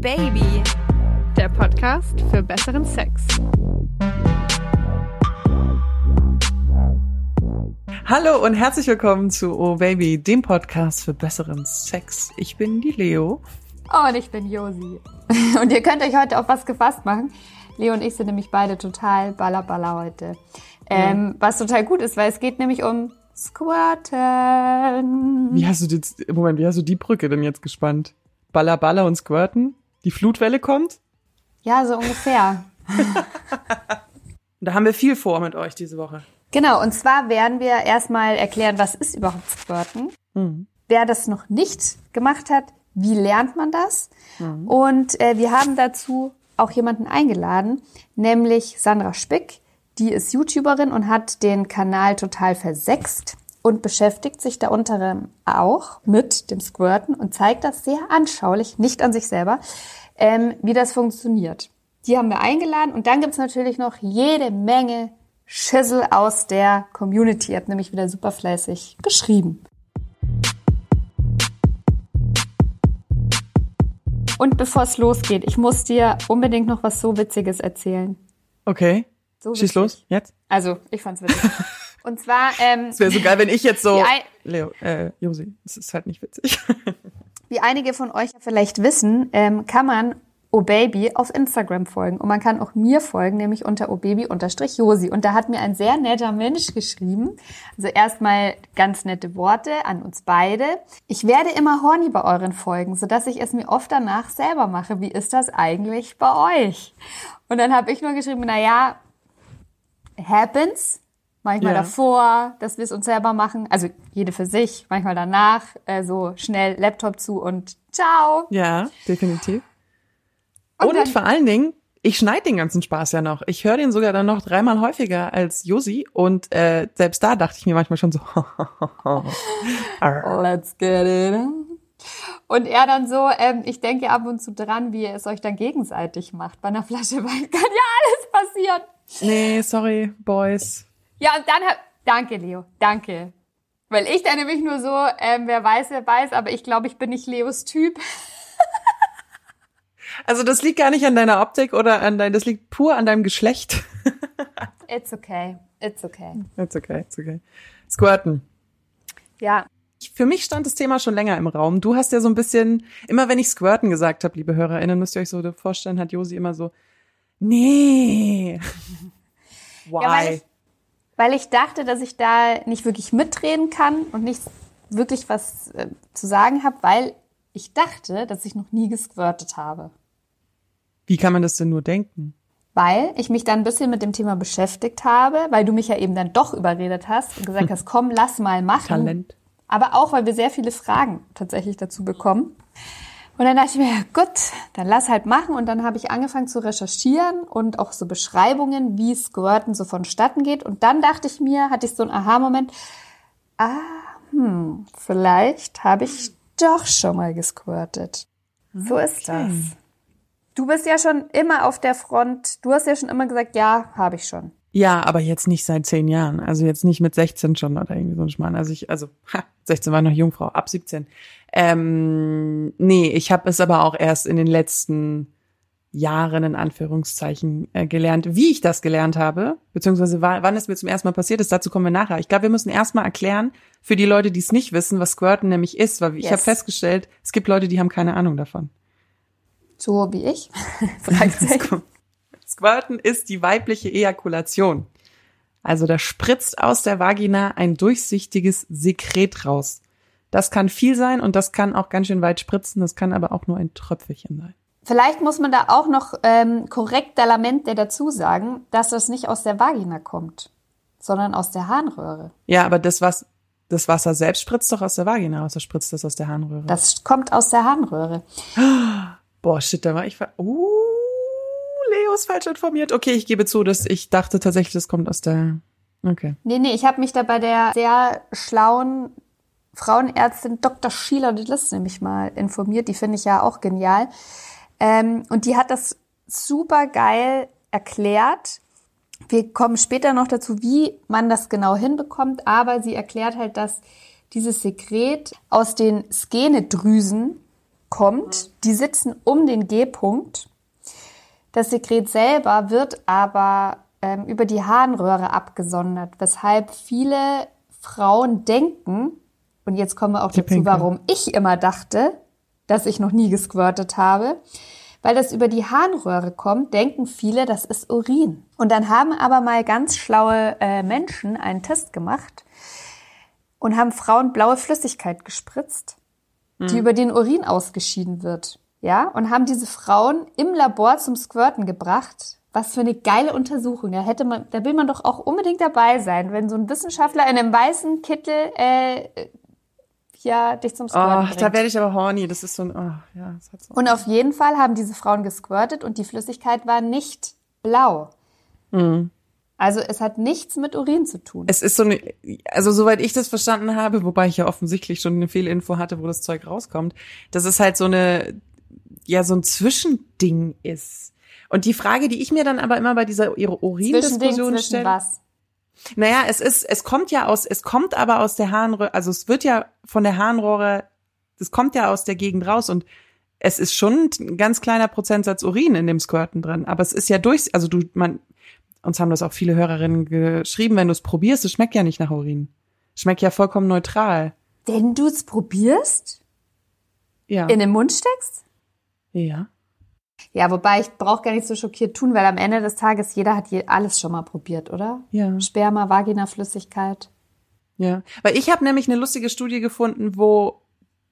Baby, der Podcast für besseren Sex. Hallo und herzlich willkommen zu Oh Baby, dem Podcast für besseren Sex. Ich bin die Leo. Oh, und ich bin Josi. Und ihr könnt euch heute auf was gefasst machen. Leo und ich sind nämlich beide total ballerballer heute. Ähm, Was total gut ist, weil es geht nämlich um Squirten. Wie hast du jetzt, Moment, wie hast du die Brücke denn jetzt gespannt? Baller, Baller und Squirten? Die Flutwelle kommt? Ja, so ungefähr. Da haben wir viel vor mit euch diese Woche. Genau, und zwar werden wir erstmal erklären, was ist überhaupt Squirten. Mhm. Wer das noch nicht gemacht hat, wie lernt man das? Und äh, wir haben dazu auch jemanden eingeladen, nämlich Sandra Spick. Die ist YouTuberin und hat den Kanal total versext und beschäftigt sich da unter anderem auch mit dem Squirten und zeigt das sehr anschaulich, nicht an sich selber, ähm, wie das funktioniert. Die haben wir eingeladen und dann gibt's natürlich noch jede Menge Schissel aus der Community. Ihr habt nämlich wieder super fleißig geschrieben. Und bevor es losgeht, ich muss dir unbedingt noch was so Witziges erzählen. Okay. So Schieß los, jetzt. Also, ich fand's witzig. Und zwar, ähm, Es wäre so geil, wenn ich jetzt so. Leo, äh, Josi, das ist halt nicht witzig. wie einige von euch vielleicht wissen, ähm, kann man OBaby auf Instagram folgen. Und man kann auch mir folgen, nämlich unter obaby-josi. Und da hat mir ein sehr netter Mensch geschrieben. Also erstmal ganz nette Worte an uns beide. Ich werde immer horny bei euren Folgen, sodass ich es mir oft danach selber mache. Wie ist das eigentlich bei euch? Und dann habe ich nur geschrieben, na ja, happens. Manchmal Ja. davor, dass wir es uns selber machen. Also jede für sich, manchmal danach, äh, so schnell Laptop zu und ciao. ja, definitiv. Und Und, vor allen Dingen, ich schneide den ganzen Spaß ja noch. Ich höre den sogar dann noch dreimal häufiger als Josi. Und äh, selbst da dachte ich mir manchmal schon so. Let's get it. Und er dann so, ähm, ich denke ab und zu dran, wie ihr es euch dann gegenseitig macht. Bei einer Flasche Wein kann ja alles passieren. nee, sorry, Boys. Ja, und dann hab, danke Leo, danke. Weil ich dann nämlich nur so, ähm, wer weiß, wer weiß, aber ich glaube, ich bin nicht Leos Typ. Also das liegt gar nicht an deiner Optik oder an dein, das liegt pur an deinem Geschlecht. It's okay, it's okay. It's okay, it's okay. Squirten. Ja, Für mich stand das Thema schon länger im Raum. Du hast ja so ein bisschen, immer wenn ich Squirten gesagt habe, liebe HörerInnen, müsst ihr euch so vorstellen, hat Josi immer so, nee. Why? Ja, weil ich, dachte, dass ich da nicht wirklich mitreden kann und nicht wirklich was äh, zu sagen habe, weil ich dachte, dass ich noch nie gesquirtet habe. Wie kann man das denn nur denken? Weil ich mich dann ein bisschen mit dem Thema beschäftigt habe, weil du mich ja eben dann doch überredet hast und gesagt hast, komm, lass mal machen. Talent. Aber auch, weil wir sehr viele Fragen tatsächlich dazu bekommen. Und dann dachte ich mir, ja, gut, dann lass halt machen. Und dann habe ich angefangen zu recherchieren und auch so Beschreibungen, wie Squirten so vonstatten geht. Und dann dachte ich mir, hatte ich so einen Aha-Moment, ah, hm, vielleicht habe ich doch schon mal gesquirtet. So ist das. Du bist ja schon immer auf der Front. Du hast ja schon immer gesagt, ja, habe ich schon. Ja, aber jetzt nicht seit zehn Jahren. Also jetzt nicht mit 16 schon oder irgendwie so ein Schmarrn. Also ich, also, ha, 16 war noch Jungfrau, ab 17. Ähm, nee, ich habe es aber auch erst in den letzten Jahren in Anführungszeichen äh, gelernt, wie ich das gelernt habe, beziehungsweise wa- wann es mir zum ersten Mal passiert ist, dazu kommen wir nachher. Ich glaube, wir müssen erstmal erklären, für die Leute, die es nicht wissen, was Squirten nämlich ist, weil ich Yes. habe festgestellt, es gibt Leute, die haben keine Ahnung davon. So wie ich. Squirten ist die weibliche Ejakulation. Also da spritzt aus der Vagina ein durchsichtiges Sekret raus. Das kann viel sein und das kann auch ganz schön weit spritzen. Das kann aber auch nur ein Tröpfelchen sein. Vielleicht muss man da auch noch ähm, korrekt Lamente dazu sagen, dass das nicht aus der Vagina kommt, sondern aus der Harnröhre. Ja, aber das, was, das Wasser selbst spritzt doch aus der Vagina raus. Da spritzt das aus der Harnröhre. Das kommt aus der Harnröhre. Boah, shit, da war ich. ver- Uh, Leo ist falsch informiert. Okay, ich gebe zu, dass ich dachte tatsächlich, das kommt aus der. Okay. Nee, nee, ich habe mich da bei der sehr schlauen Frauenärztin Dr. Sheila Dillis nämlich mal informiert. Die finde ich ja auch genial. Ähm, und die hat das super geil erklärt. Wir kommen später noch dazu, wie man das genau hinbekommt, aber sie erklärt halt, dass dieses Sekret aus den Skenedrüsen kommt, die sitzen um den G-Punkt. Das Sekret selber wird aber ähm, über die Harnröhre abgesondert, weshalb viele Frauen denken, und jetzt kommen wir auch Die dazu, Pinkel. warum ich immer dachte, dass ich noch nie gesquirtet habe. Weil das über die Harnröhre kommt, denken viele, das ist Urin. Und dann haben aber mal ganz schlaue äh, Menschen einen Test gemacht und haben Frauen blaue Flüssigkeit gespritzt, die über den Urin ausgeschieden wird. Ja, und haben diese Frauen im Labor zum Squirten gebracht. Was für eine geile Untersuchung. Da hätte man, da will man doch auch unbedingt dabei sein, wenn so ein Wissenschaftler in einem weißen Kittel äh, ja dich zum Squirten Oh, bringt. da werde ich aber horny. Das ist so ein, oh, ja, das hat so. Und auf jeden Fall haben diese Frauen gesquirtet und die Flüssigkeit war nicht blau. Also es hat nichts mit Urin zu tun. Es ist so eine, also soweit ich das verstanden habe, wobei ich ja offensichtlich schon eine Fehlinfo hatte, wo das Zeug rauskommt, dass es halt so eine, ja, so ein Zwischending ist. Und die Frage, die ich mir dann aber immer bei dieser Zwischending Urin-Diskussion stelle, was? Naja, es ist, es kommt ja aus, es kommt aber aus der Harnröhre, also es wird ja von der Harnrohre, das kommt ja aus der Gegend raus und es ist schon ein ganz kleiner Prozentsatz Urin in dem Squirten drin, aber es ist ja durch, also du, man, uns haben das auch viele Hörerinnen geschrieben, wenn du es probierst, es schmeckt ja nicht nach Urin. Schmeckt ja vollkommen neutral. Wenn du es probierst, Ja. in den Mund steckst? ja. Ja, wobei ich brauche gar nicht so schockiert tun, weil am Ende des Tages jeder hat je alles schon mal probiert, oder? Ja. Sperma, Vaginaflüssigkeit. Ja, weil ich habe nämlich eine lustige Studie gefunden, wo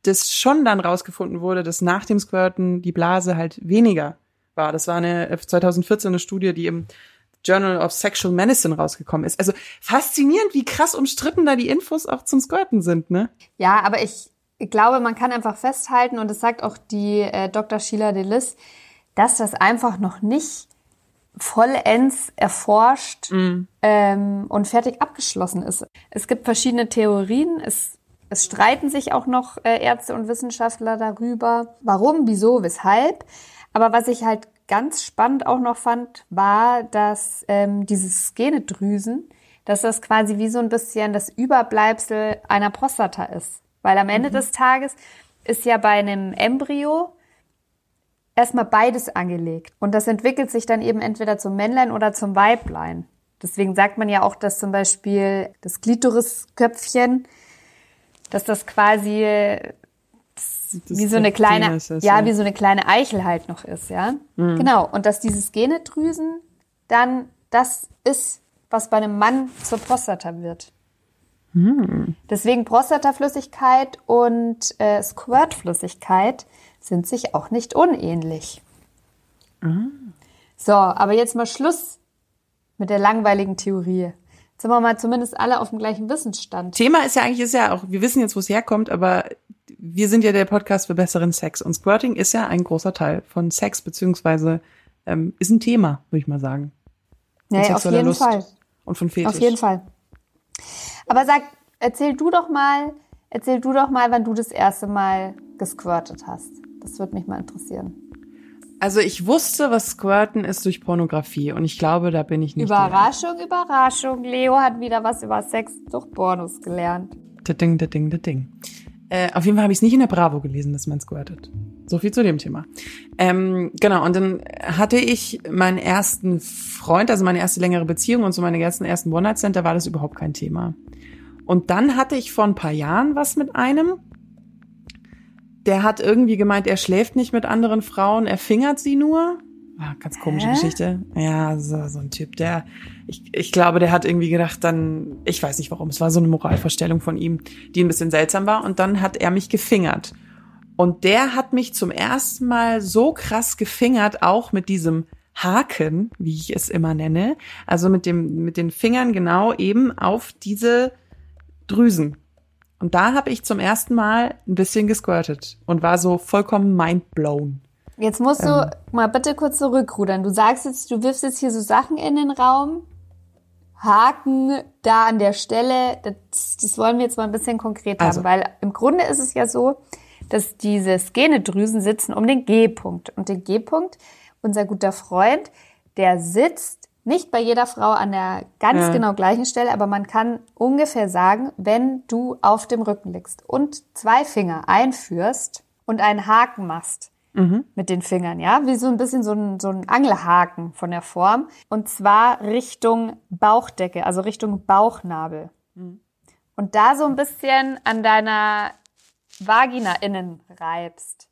das schon dann rausgefunden wurde, dass nach dem Squirten die Blase halt weniger war. Das war eine äh, 2014 eine Studie, die im Journal of Sexual Medicine rausgekommen ist. Also faszinierend, wie krass umstritten da die Infos auch zum Squirten sind, ne? Ja, aber ich glaube, man kann einfach festhalten, und das sagt auch die äh, Dr. Sheila Delis, dass das einfach noch nicht vollends erforscht ähm, und fertig abgeschlossen ist. Es gibt verschiedene Theorien. Es, es streiten sich auch noch äh, Ärzte und Wissenschaftler darüber, warum, wieso, weshalb. Aber was ich halt ganz spannend auch noch fand, war, dass ähm, dieses Genedrüsen, dass das quasi wie so ein bisschen das Überbleibsel einer Prostata ist. Weil am Ende des Tages ist ja bei einem Embryo erstmal beides angelegt. Und das entwickelt sich dann eben entweder zum Männlein oder zum Weiblein. Deswegen sagt man ja auch, dass zum Beispiel das Klitorisköpfchen, dass das quasi Das wie so eine kleine, ist, ja, wie so eine kleine Eichel halt noch ist, ja. Genau. Und dass dieses Genedrüsen dann das ist, was bei einem Mann zur Prostata wird. Deswegen Prostataflüssigkeit und äh, Squirtflüssigkeit sind sich auch nicht unähnlich. So, aber jetzt mal Schluss mit der langweiligen Theorie. Jetzt sind wir mal zumindest alle auf dem gleichen Wissensstand. Thema ist ja eigentlich, ist ja auch, wir wissen jetzt, wo es herkommt, aber wir sind ja der Podcast für besseren Sex. Und Squirting ist ja ein großer Teil von Sex, beziehungsweise ähm, ist ein Thema, würde ich mal sagen. Von Ja, auf jeden Lust Fall. Und von Fetisch. Auf jeden Fall. Aber sag, erzähl du doch mal, erzähl du doch mal, wann du das erste Mal gesquirtet hast. Das würde mich mal interessieren. Also ich wusste, was Squirten ist durch Pornografie und ich glaube, da bin ich nicht. Überraschung, Überraschung. Leo hat wieder was über Sex durch Pornos gelernt. Da ding, da ding, da ding. Äh, auf jeden Fall habe ich es nicht in der Bravo gelesen, dass man squirtet. So viel zu dem Thema. Ähm, genau, und dann hatte ich meinen ersten Freund, also meine erste längere Beziehung und so meine ganzen ersten One-Night-Stand, da war das überhaupt kein Thema. Und dann hatte ich vor ein paar Jahren was mit einem, der hat irgendwie gemeint, er schläft nicht mit anderen Frauen, er fingert sie nur. Ah, ganz komische Hä? Geschichte. Ja, so, so ein Typ, der, ich, ich glaube, der hat irgendwie gedacht, dann, ich weiß nicht warum, es war so eine Moralvorstellung von ihm, die ein bisschen seltsam war. Und dann hat er mich gefingert. Und der hat mich zum ersten Mal so krass gefingert, auch mit diesem Haken, wie ich es immer nenne. Also mit dem, mit den Fingern genau eben auf diese Drüsen. Und da habe ich zum ersten Mal ein bisschen gesquirtet und war so vollkommen mindblown. Jetzt musst du Ähm. mal bitte kurz zurückrudern. Du sagst jetzt, du wirfst jetzt hier so Sachen in den Raum. Haken da an der Stelle. Das, das wollen wir jetzt mal ein bisschen konkret Also. haben, weil im Grunde ist es ja so, dass diese Skenedrüsen sitzen um den G-Punkt. Und den G-Punkt, unser guter Freund, der sitzt nicht bei jeder Frau an der ganz Ja. genau gleichen Stelle, aber man kann ungefähr sagen, wenn du auf dem Rücken liegst und zwei Finger einführst, und einen Haken machst mit den Fingern, ja, wie so ein bisschen so ein, so ein Angelhaken von der Form. Und zwar Richtung Bauchdecke, also Richtung Bauchnabel. Und da so ein bisschen an deiner Vagina innen reibst.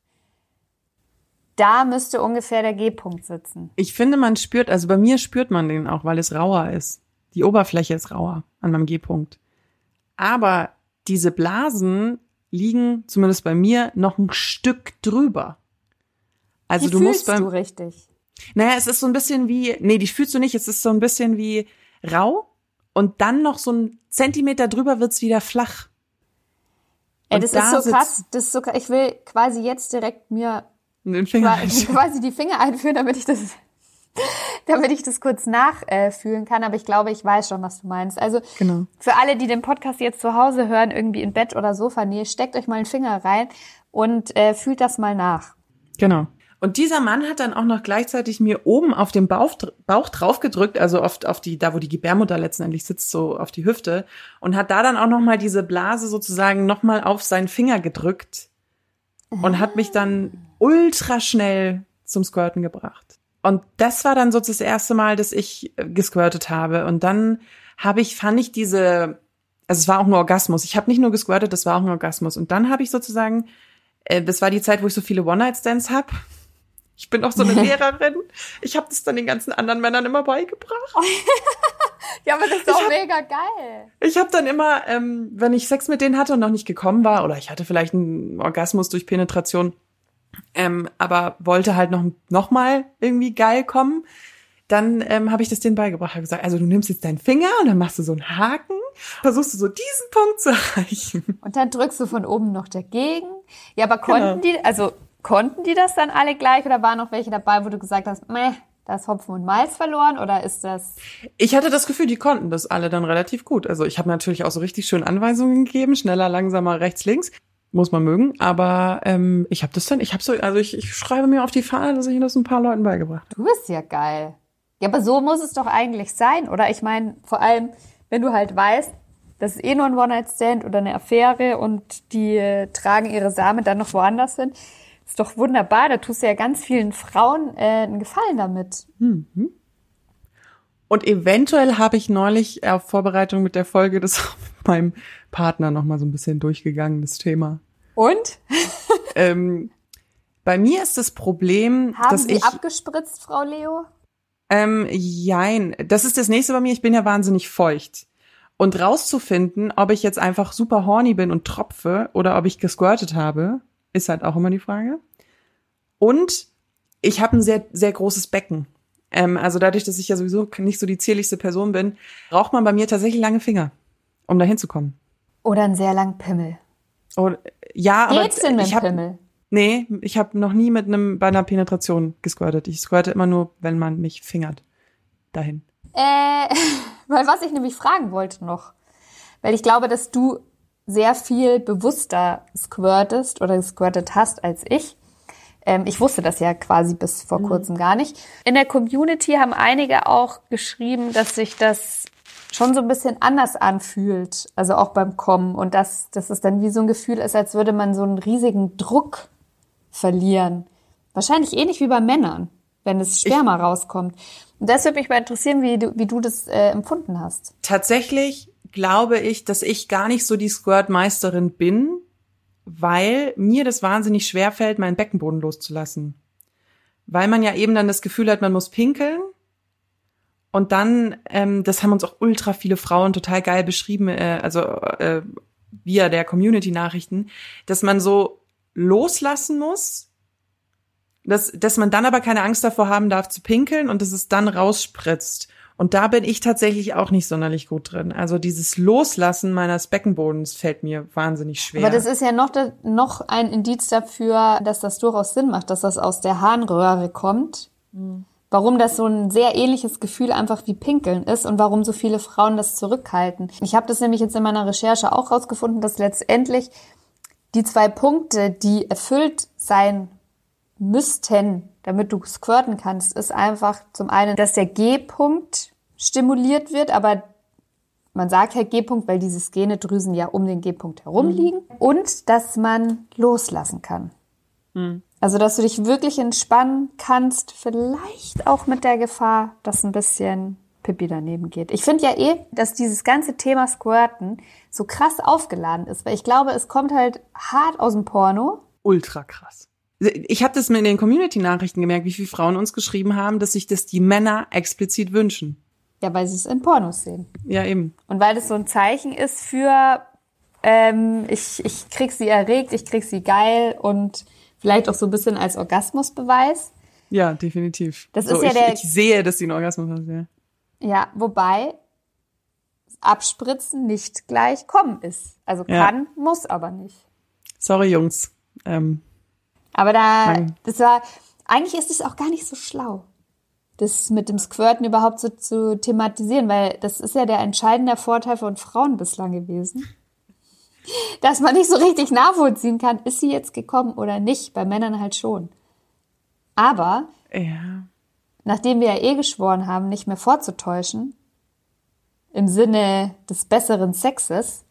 Da müsste ungefähr der G-Punkt sitzen. Ich finde, man spürt, also bei mir spürt man den auch, weil es rauer ist. Die Oberfläche ist rauer an meinem G-Punkt. Aber diese Blasen liegen, zumindest bei mir, noch ein Stück drüber. Also die du musst fühlst beim, du richtig. naja, es ist so ein bisschen wie, nee, die fühlst du nicht, es ist so ein bisschen wie rau und dann noch so ein Zentimeter drüber wird's wieder flach. Und das da ist so krass. Das ist so krass. Ich will quasi jetzt direkt mir Den Finger quasi, einschlagen. quasi die Finger einführen, damit ich das, damit ich das kurz nachfühlen kann. Aber ich glaube, ich weiß schon, was du meinst. Also Genau. für alle, die den Podcast jetzt zu Hause hören, irgendwie in Bett oder Sofanähe, steckt euch mal einen Finger rein und äh, fühlt das mal nach. Genau. Und dieser Mann hat dann auch noch gleichzeitig mir oben auf den Bauch, Bauch draufgedrückt, also oft auf die, da wo die Gebärmutter letztendlich sitzt, so auf die Hüfte, und hat da dann auch noch mal diese Blase sozusagen noch mal auf seinen Finger gedrückt und hat mich dann ultra schnell zum Squirten gebracht. Und das war dann so das erste Mal, dass ich äh, gesquirtet habe. Und dann habe ich, fand ich diese, also es war auch ein Orgasmus. Ich habe nicht nur gesquirtet, das war auch ein Orgasmus. Und dann habe ich sozusagen äh, das war die Zeit, wo ich so viele One-Night-Stands hab. Ich bin auch so eine Lehrerin. Ich habe das dann den ganzen anderen Männern immer beigebracht. Ja, aber das ist doch mega geil. Ich habe dann immer, ähm, wenn ich Sex mit denen hatte und noch nicht gekommen war, oder ich hatte vielleicht einen Orgasmus durch Penetration, ähm, aber wollte halt noch, noch mal irgendwie geil kommen, dann ähm, habe ich das denen beigebracht. Hab gesagt, also du nimmst jetzt deinen Finger und dann machst du so einen Haken, versuchst du so diesen Punkt zu erreichen. Und dann drückst du von oben noch dagegen. Ja, aber konnten Genau. die, also konnten die das dann alle gleich oder waren noch welche dabei, wo du gesagt hast, meh, da ist Hopfen und Malz verloren oder ist das Ich hatte das Gefühl, die konnten das alle dann relativ gut. Also ich habe natürlich auch so richtig schön Anweisungen gegeben, schneller, langsamer, rechts, links. Muss man mögen, aber ähm, ich habe das dann, ich habe so, also ich, ich schreibe mir auf die Fahne, dass ich das ein paar Leuten beigebracht habe. Du bist ja geil. Ja, aber so muss es doch eigentlich sein, oder? Ich meine, vor allem, wenn du halt weißt, das ist eh nur ein One-Night-Stand oder eine Affäre und die äh, tragen ihre Samen dann noch woanders hin. Ist doch wunderbar. Da tust du ja ganz vielen Frauen äh, einen Gefallen damit. Und eventuell habe ich neulich auf Vorbereitung mit der Folge das mit meinem Partner noch mal so ein bisschen durchgegangen, das Thema. Und? Ähm, bei mir ist das Problem, Haben dass Sie ich abgespritzt, Frau Leo? Ähm, jein. Das ist das nächste bei mir. Ich bin ja wahnsinnig feucht. Und rauszufinden, ob ich jetzt einfach super horny bin und tropfe oder ob ich gesquirtet habe, ist halt auch immer die Frage. Und ich habe ein sehr, sehr großes Becken. Ähm, also dadurch, dass ich ja sowieso nicht so die zierlichste Person bin, braucht man bei mir tatsächlich lange Finger, um da hinzukommen. Oder einen sehr langen Pimmel? Und, ja, aber Geht's denn mit ich habe Pimmel? nee, ich habe noch nie mit einem bei einer Penetration gesquirtet. Ich squirte immer nur, wenn man mich fingert dahin. Äh, weil was ich nämlich fragen wollte noch, weil ich glaube, dass du sehr viel bewusster squirtest oder gesquirtet hast als ich. Ähm, ich wusste das ja quasi bis vor kurzem gar nicht. In der Community haben einige auch geschrieben, dass sich das schon so ein bisschen anders anfühlt, also auch beim Kommen und dass, dass es dann wie so ein Gefühl ist, als würde man so einen riesigen Druck verlieren. Wahrscheinlich ähnlich wie bei Männern, wenn das Sperma rauskommt. Und das würde mich mal interessieren, wie du, wie du das äh, empfunden hast. Tatsächlich glaube ich, dass ich gar nicht so die Squirt-Meisterin bin, weil mir das wahnsinnig schwer fällt, meinen Beckenboden loszulassen. Weil man ja eben dann das Gefühl hat, man muss pinkeln. Und dann, ähm, das haben uns auch ultra viele Frauen total geil beschrieben, äh, also äh, via der Community-Nachrichten, dass man so loslassen muss, dass, dass man dann aber keine Angst davor haben darf zu pinkeln und dass es dann rausspritzt. Und da bin ich tatsächlich auch nicht sonderlich gut drin. Also dieses Loslassen meines Beckenbodens fällt mir wahnsinnig schwer. Aber das ist ja noch, noch ein Indiz dafür, dass das durchaus Sinn macht, dass das aus der Harnröhre kommt. Warum das so ein sehr ähnliches Gefühl einfach wie Pinkeln ist und warum so viele Frauen das zurückhalten. Ich habe das nämlich jetzt in meiner Recherche auch rausgefunden, dass letztendlich die zwei Punkte, die erfüllt sein müssten, damit du squirten kannst, ist einfach zum einen, dass der G-Punkt stimuliert wird, aber man sagt halt G-Punkt, weil diese Skenedrüsen ja um den G-Punkt herum liegen und dass man loslassen kann. Also, dass du dich wirklich entspannen kannst, vielleicht auch mit der Gefahr, dass ein bisschen Pippi daneben geht. Ich finde ja eh, dass dieses ganze Thema Squirten so krass aufgeladen ist, weil ich glaube, es kommt halt hart aus dem Porno. Ultra krass. Ich habe das mir in den Community-Nachrichten gemerkt, wie viele Frauen uns geschrieben haben, dass sich das die Männer explizit wünschen. Ja, weil sie es in Pornos sehen. Ja, eben. Und weil das so ein Zeichen ist für, ähm, ich, ich krieg sie erregt, ich krieg sie geil und vielleicht auch so ein bisschen als Orgasmusbeweis. Ja, definitiv. Das so, ist ja ich, der- ich sehe, dass sie einen Orgasmus hat, ja. Ja, wobei Abspritzen nicht gleich kommen ist. Also Ja. kann, muss aber nicht. Sorry, Jungs. Ähm, Aber da, das war, eigentlich ist es auch gar nicht so schlau, das mit dem Squirten überhaupt so zu thematisieren, weil das ist ja der entscheidende Vorteil von Frauen bislang gewesen. Dass man nicht so richtig nachvollziehen kann, ist sie jetzt gekommen oder nicht, bei Männern halt schon. Aber ja. nachdem wir ja eh geschworen haben, nicht mehr vorzutäuschen, im Sinne des besseren Sexes,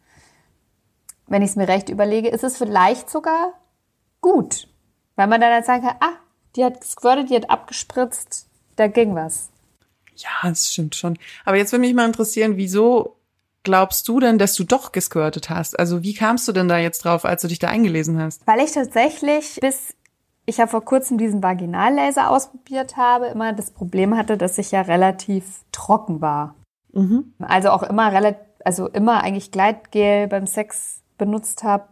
wenn ich es mir recht überlege, ist es vielleicht sogar gut. Weil man dann halt sagen kann, ah, die hat gesquirtet, die hat abgespritzt, da ging was. Ja, das stimmt schon. Aber jetzt würde mich mal interessieren, wieso glaubst du denn, dass du doch gesquirtet hast? Also wie kamst du denn da jetzt drauf, als du dich da eingelesen hast? Weil ich tatsächlich bis ich ja vor kurzem diesen Vaginallaser ausprobiert habe, immer das Problem hatte, dass ich ja relativ trocken war. Also auch immer relativ, also immer eigentlich Gleitgel beim Sex benutzt habe,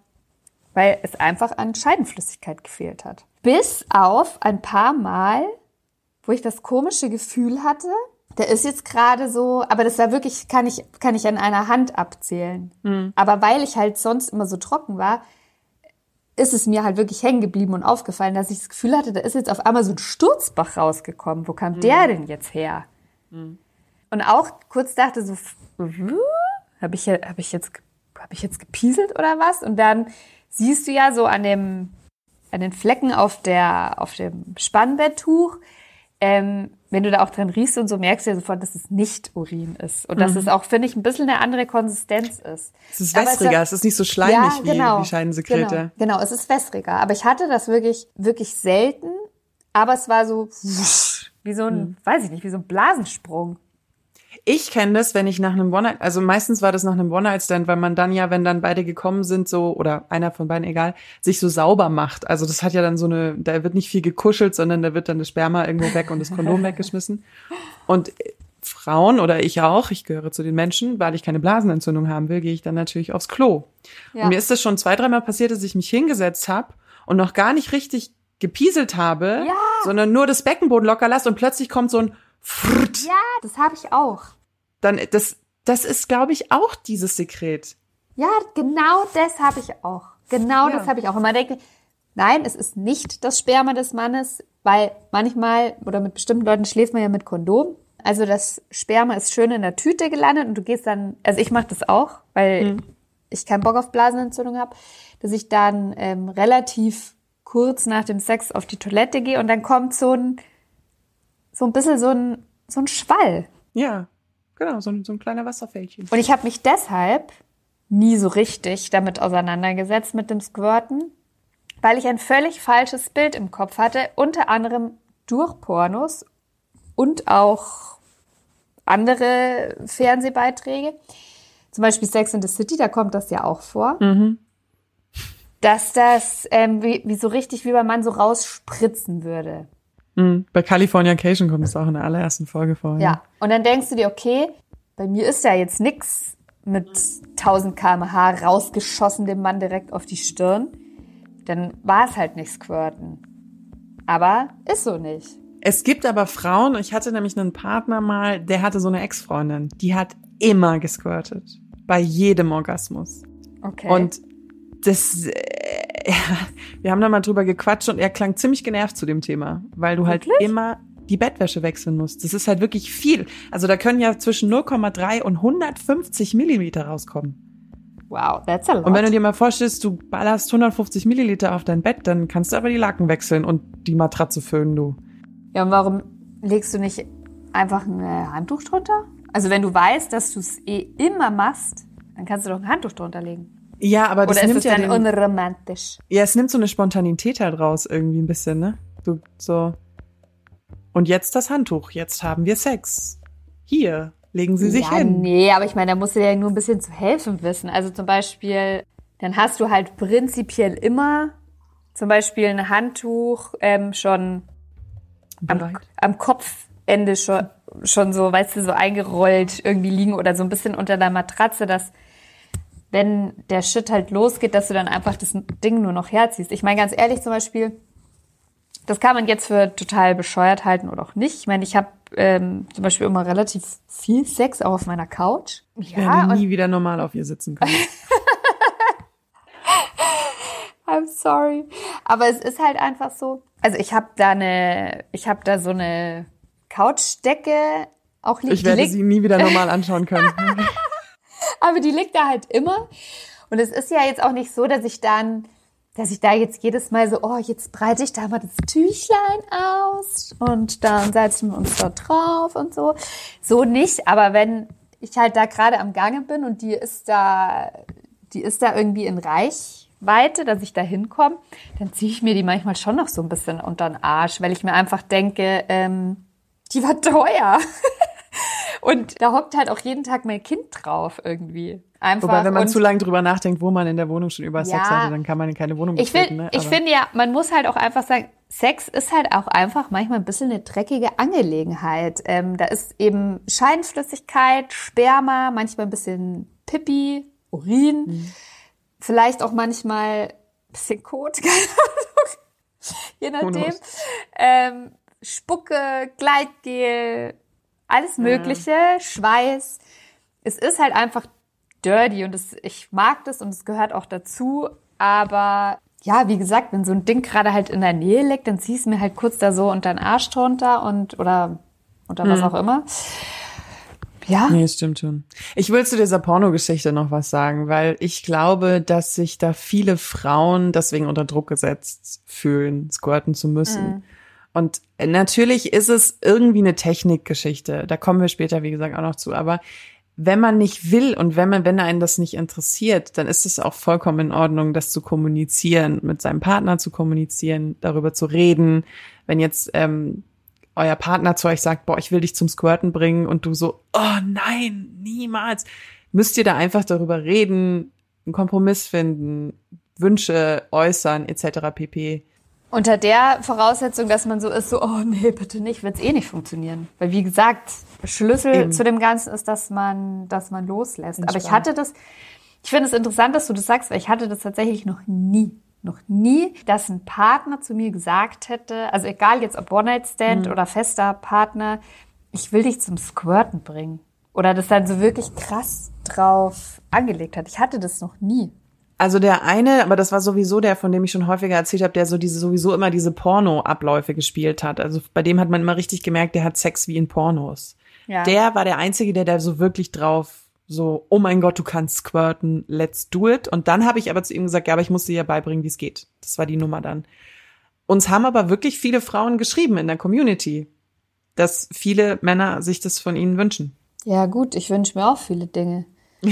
weil es einfach an Scheidenflüssigkeit gefehlt hat. Bis auf ein paar Mal, wo ich das komische Gefühl hatte, der ist jetzt gerade so, aber das war wirklich, kann ich, kann ich an einer Hand abzählen. Aber weil ich halt sonst immer so trocken war, ist es mir halt wirklich hängen geblieben und aufgefallen, dass ich das Gefühl hatte, da ist jetzt auf einmal so ein Sturzbach rausgekommen. Wo kam der denn jetzt her? Und auch kurz dachte so, habe ich, hab ich, jetzt, ich jetzt gepieselt oder was? Und dann siehst du ja so an dem, an den Flecken auf der, auf dem Spannbetttuch, ähm, wenn du da auch dran riechst und so, merkst du ja sofort, dass es nicht Urin ist. Und dass es auch, finde ich, ein bisschen eine andere Konsistenz ist. Es ist Aber wässriger, ja- es ist nicht so schleimig wie, genau, wie Scheidensekrete. Genau, genau, es ist wässriger. Aber ich hatte das wirklich, wirklich selten. Aber es war so wie so ein, Hm. weiß ich nicht, wie so ein Blasensprung. Ich kenne das, wenn ich nach einem One-Night, also meistens war das nach einem One-Night-Stand, weil man dann ja, wenn dann beide gekommen sind, so, oder einer von beiden, egal, sich so sauber macht. Also das hat ja dann so eine, da wird nicht viel gekuschelt, sondern da wird dann das Sperma irgendwo weg und das Kondom weggeschmissen. Und äh, Frauen oder ich auch, ich gehöre zu den Menschen, weil ich keine Blasenentzündung haben will, gehe ich dann natürlich aufs Klo. Ja. Und mir ist das schon zwei, dreimal passiert, dass ich mich hingesetzt habe und noch gar nicht richtig gepieselt habe, Ja. sondern nur das Beckenboden locker lasse und plötzlich kommt so ein Frrt. Ja, das habe ich auch. Dann, das, das ist, glaube ich, auch dieses Sekret. Ja, genau das habe ich auch. Genau Ja. das habe ich auch. Und man denkt, nein, es ist nicht das Sperma des Mannes, weil manchmal oder mit bestimmten Leuten schläft man ja mit Kondom. Also das Sperma ist schön in der Tüte gelandet und du gehst dann, also ich mache das auch, weil ich keinen Bock auf Blasenentzündung habe, dass ich dann ähm, relativ kurz nach dem Sex auf die Toilette gehe und dann kommt so ein, so ein bisschen so ein, so ein Schwall. Ja, genau, so ein, so ein kleiner Wasserfältchen. Und ich habe mich deshalb nie so richtig damit auseinandergesetzt mit dem Squirten, weil ich ein völlig falsches Bild im Kopf hatte, unter anderem durch Pornos und auch andere Fernsehbeiträge. Zum Beispiel Sex in the City, da kommt das ja auch vor. Dass das ähm, wie, wie so richtig wie beim Mann so rausspritzen würde. Mhm. Bei Californication kommt es auch in der allerersten Folge vor. Ja. Und dann denkst du dir, okay, bei mir ist ja jetzt nix mit 1000 kmh rausgeschossen dem Mann direkt auf die Stirn. Dann war es halt nicht Squirten. Aber ist so nicht. Es gibt aber Frauen, ich hatte nämlich einen Partner mal, der hatte so eine Ex-Freundin, die hat immer gesquirtet. Bei jedem Orgasmus. Okay. Und das, wir haben da mal drüber gequatscht und er klang ziemlich genervt zu dem Thema, weil du halt immer die Bettwäsche wechseln musst. Das ist halt wirklich viel. Also da können ja zwischen 0,3 und 150 Milliliter rauskommen. wow, that's a lot. Und wenn du dir mal vorstellst, du ballerst 150 Milliliter auf dein Bett, dann kannst du aber die Laken wechseln und die Matratze föhnen, du. ja, und warum legst du nicht einfach ein äh, Handtuch drunter? Also wenn du weißt, dass du es eh immer machst, dann kannst du doch ein Handtuch drunter legen. Ja, aber das Oder ist nimmt es ja dann den, unromantisch? Ja, es nimmt so eine Spontanität halt raus irgendwie ein bisschen, ne? So, so. Und jetzt das Handtuch. Jetzt haben wir Sex. Hier, legen Sie sich ja, hin. nee, aber ich meine, da musst du ja nur ein bisschen zu helfen wissen. Also zum Beispiel, dann hast du halt prinzipiell immer zum Beispiel ein Handtuch ähm, schon am, am Kopfende schon, schon so, weißt du, so eingerollt irgendwie liegen oder so ein bisschen unter der Matratze, dass wenn der Shit halt losgeht, dass du dann einfach das Ding nur noch herziehst. Ich meine, ganz ehrlich zum Beispiel, das kann man jetzt für total bescheuert halten oder auch nicht. Ich meine, ich habe ähm, zum Beispiel immer relativ viel Sex auch auf meiner Couch. Ich werde nie wieder normal auf ihr sitzen können. I'm sorry. Aber es ist halt einfach so. Also ich habe da eine, ich habe da so eine Couchdecke auch liegen. Ich werde sie nie wieder normal anschauen können. aber die liegt da halt immer. Und es ist ja jetzt auch nicht so, dass ich dann, dass ich da jetzt jedes Mal so, oh, jetzt breite ich da mal das Tüchlein aus und dann setzen wir uns da drauf und so. So nicht, aber wenn ich halt da gerade am Gange bin und die ist da, die ist da irgendwie in Reichweite, dass ich da hinkomme, dann ziehe ich mir die manchmal schon noch so ein bisschen unter den Arsch, weil ich mir einfach denke, ähm, die war teuer. Und da hockt halt auch jeden Tag mein Kind drauf irgendwie. Einfach. Wobei, wenn man und zu lange drüber nachdenkt, wo man in der Wohnung schon über Sex Ja. hatte, dann kann man in keine Wohnung ich, betreten. find, ne? ich finde ja, man muss halt auch einfach sagen, Sex ist halt auch einfach manchmal ein bisschen eine dreckige Angelegenheit. Ähm, da ist eben Scheinflüssigkeit, Sperma, manchmal ein bisschen Pipi, Urin, Mhm. vielleicht auch manchmal ein bisschen Kot, keine Ahnung, je nachdem. Ähm, Spucke, Gleitgel, alles Mögliche, Schweiß. Es ist halt einfach dirty und es, ich mag das und es gehört auch dazu. Aber ja, wie gesagt, wenn so ein Ding gerade halt in der Nähe liegt, dann ziehst du mir halt kurz da so unter den Arsch drunter und oder unter was auch immer. Ja, Nee, stimmt schon. Ich will zu dieser Pornogeschichte noch was sagen, weil ich glaube, dass sich da viele Frauen deswegen unter Druck gesetzt fühlen, squirten zu müssen. Und natürlich ist es irgendwie eine Technikgeschichte. Da kommen wir später, wie gesagt, auch noch zu. Aber wenn man nicht will und wenn man, wenn einen das nicht interessiert, dann ist es auch vollkommen in Ordnung, das zu kommunizieren, mit seinem Partner zu kommunizieren, darüber zu reden. Wenn jetzt ähm, euer Partner zu euch sagt, boah, ich will dich zum Squirten bringen und du so, oh nein, niemals, müsst ihr da einfach darüber reden, einen Kompromiss finden, Wünsche äußern, etc. pp. Unter der Voraussetzung, dass man so ist, so, oh nee, bitte nicht, wird es eh nicht funktionieren. Weil wie gesagt, Schlüssel Eben. zu dem Ganzen ist, dass man, dass man loslässt. Aber ich Entspannt. hatte das, ich finde es interessant, dass du das sagst, weil ich hatte das tatsächlich noch nie. Noch nie, dass ein Partner zu mir gesagt hätte, also egal jetzt ob One-Night-Stand oder fester Partner, ich will dich zum Squirten bringen. Oder das dann so wirklich krass drauf angelegt hat. Ich hatte das noch nie. Also der eine, aber das war sowieso der, von dem ich schon häufiger erzählt habe, der so diese sowieso immer diese Porno-Abläufe gespielt hat. Also bei dem hat man immer richtig gemerkt, der hat Sex wie in Pornos. Ja. Der war der Einzige, der da so wirklich drauf so, oh mein Gott, du kannst squirten, let's do it. Und dann habe ich aber zu ihm gesagt, ja, aber ich muss dir ja beibringen, wie es geht. Das war die Nummer dann. Uns haben aber wirklich viele Frauen geschrieben in der Community, dass viele Männer sich das von ihnen wünschen. Ja gut, ich wünsche mir auch viele Dinge.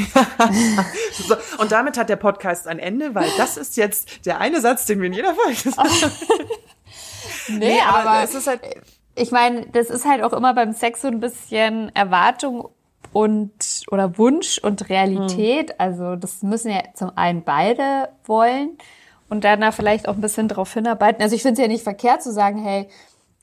So, und damit hat der Podcast ein Ende, weil das ist jetzt der eine Satz, den wir in jeder Folge sagen. Nee, aber es ist halt, ich meine, das ist halt auch immer beim Sex so ein bisschen Erwartung und oder Wunsch und Realität. Also das müssen ja zum einen beide wollen und dann da vielleicht auch ein bisschen drauf hinarbeiten. Also ich finde es ja nicht verkehrt zu sagen, hey,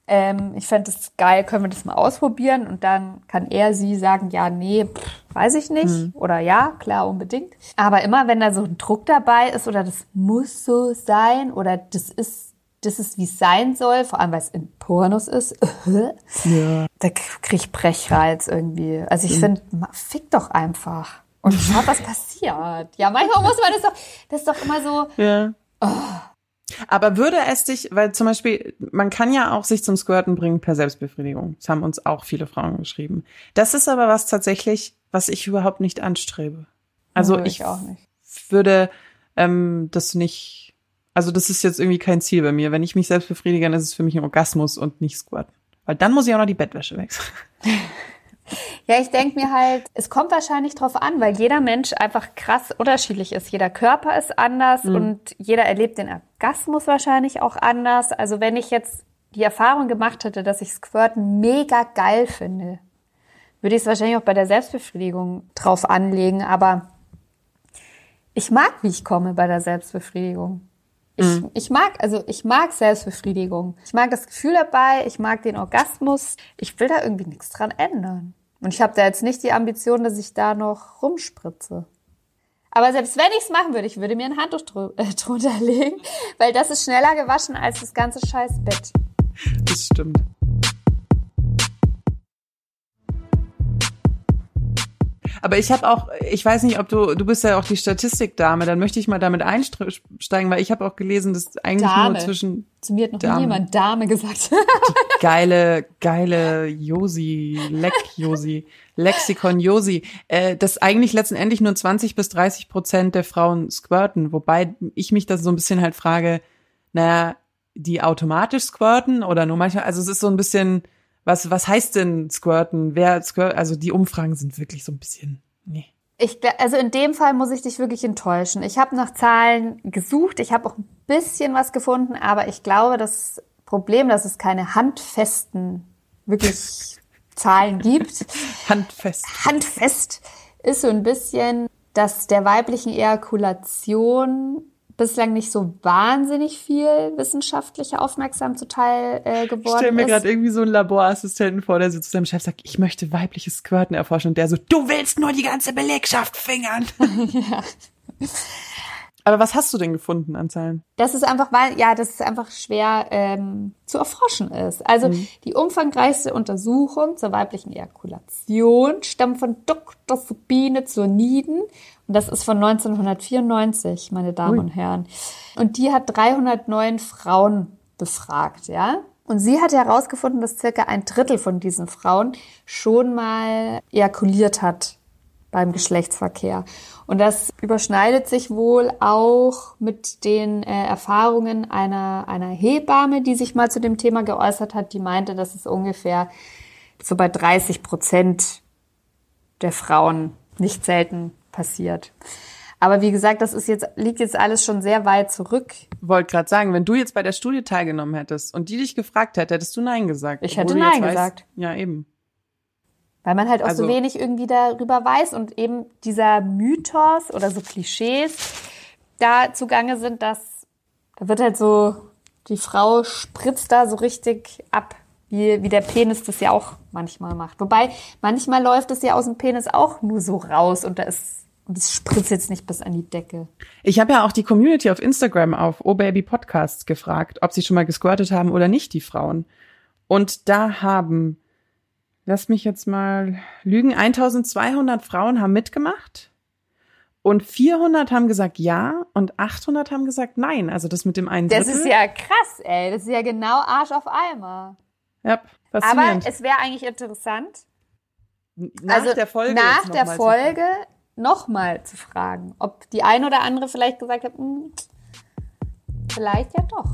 ähm, ich fände das geil, können wir das mal ausprobieren? Und dann kann er sie sagen, ja, nee, pff, weiß ich nicht. Oder ja, klar, unbedingt. Aber immer, wenn da so ein Druck dabei ist oder das muss so sein oder das ist, das ist, wie es sein soll, vor allem, weil es in Pornos ist, ja. da krieg ich Brechreiz irgendwie. Also ich finde, ma- fick doch einfach. Und schaut, was passiert. Ja, manchmal muss man das doch, das ist doch immer so, Ja. Aber würde es dich, weil zum Beispiel, man kann ja auch sich zum Squirten bringen per Selbstbefriedigung. Das haben uns auch viele Frauen geschrieben. Das ist aber was tatsächlich, was ich überhaupt nicht anstrebe. Also Nö, ich, auch nicht. würde ähm, das nicht, also das ist jetzt irgendwie kein Ziel bei mir. Wenn ich mich selbst befriedige, dann ist es für mich ein Orgasmus und nicht Squirten. Weil dann muss ich auch noch die Bettwäsche wechseln. Ja, ich denke mir halt, es kommt wahrscheinlich drauf an, weil jeder Mensch einfach krass unterschiedlich ist. Jeder Körper ist anders mhm. und jeder erlebt den Orgasmus wahrscheinlich auch anders. Also wenn ich jetzt die Erfahrung gemacht hätte, dass ich Squirten mega geil finde, würde ich es wahrscheinlich auch bei der Selbstbefriedigung drauf anlegen. Aber ich mag, wie ich komme bei der Selbstbefriedigung. Ich, mhm. ich mag, also ich mag Selbstbefriedigung. Ich mag das Gefühl dabei, ich mag den Orgasmus. Ich will da irgendwie nichts dran ändern. Und ich habe da jetzt nicht die Ambition, dass ich da noch rumspritze. Aber selbst wenn ich es machen würde, ich würde mir ein Handtuch dr äh, drunter legen, weil das ist schneller gewaschen als das ganze scheiß Bett. Das stimmt. Aber ich habe auch, ich weiß nicht, ob du, du bist ja auch die Statistikdame, dann möchte ich mal damit einsteigen, weil ich habe auch gelesen, dass eigentlich Dame. nur zwischen. Zu mir hat noch Dame. nie jemand Dame gesagt. Die geile, geile Josi, Leck Josi, Lexikon Josi, äh, dass eigentlich letztendlich nur 20 bis 30 Prozent der Frauen squirten, wobei ich mich da so ein bisschen halt frage, naja, die automatisch squirten oder nur manchmal, also es ist so ein bisschen, was, was heißt denn squirten? Wer squirt, also die Umfragen sind wirklich so ein bisschen, nee. Ich, also in dem Fall muss ich dich wirklich enttäuschen. Ich habe nach Zahlen gesucht, ich habe auch ein bisschen was gefunden, aber ich glaube, das Problem, dass es keine handfesten, wirklich Zahlen gibt. Handfest. Handfest ist so ein bisschen, dass der weiblichen Ejakulation bislang nicht so wahnsinnig viel wissenschaftliche Aufmerksamkeit zuteil äh, geworden Ich stelle mir gerade irgendwie so einen Laborassistenten vor, der so zu seinem Chef sagt, ich möchte weibliches Squirten erforschen und der so, du willst nur die ganze Belegschaft fingern. ja. Aber was hast du denn gefunden an Zahlen? Das ist einfach, weil, ja, das ist einfach schwer ähm, zu erforschen ist. Also mhm. die umfangreichste Untersuchung zur weiblichen Ejakulation stammt von Dr. Sabine Zurniden und das ist von 1994, meine Damen Ui. und Herren. Und die hat 309 Frauen befragt, ja. Und sie hat herausgefunden, dass circa ein Drittel von diesen Frauen schon mal ejakuliert hat beim Geschlechtsverkehr. Und das überschneidet sich wohl auch mit den äh, Erfahrungen einer, einer Hebamme, die sich mal zu dem Thema geäußert hat, die meinte, dass es ungefähr so bei 30 Prozent der Frauen nicht selten passiert. Aber wie gesagt, das ist jetzt, liegt jetzt alles schon sehr weit zurück. Wollte gerade sagen, wenn du jetzt bei der Studie teilgenommen hättest und die dich gefragt hätte, hättest du Nein gesagt. Ich hätte Nein gesagt. Weißt, ja, eben. Weil man halt auch also, so wenig irgendwie darüber weiß und eben dieser Mythos oder so Klischees da zugange sind, dass da wird halt so, die Frau spritzt da so richtig ab, wie, wie der Penis das ja auch manchmal macht. Wobei, manchmal läuft es ja aus dem Penis auch nur so raus und da ist es spritzt jetzt nicht bis an die Decke. Ich habe ja auch die Community auf Instagram auf Oh Baby Podcast gefragt, ob sie schon mal gesquirtet haben oder nicht, die Frauen. Und da haben lass mich jetzt mal lügen, 1200 Frauen haben mitgemacht und 400 haben gesagt ja und 800 haben gesagt nein. Also das mit dem einen Das ist ja krass, ey. Das ist ja genau Arsch auf Eimer. Ja, faszinierend. Aber es wäre eigentlich interessant, nach also der Folge, nach der Folge nochmal zu fragen, ob die ein oder andere vielleicht gesagt hat, hm, vielleicht ja doch.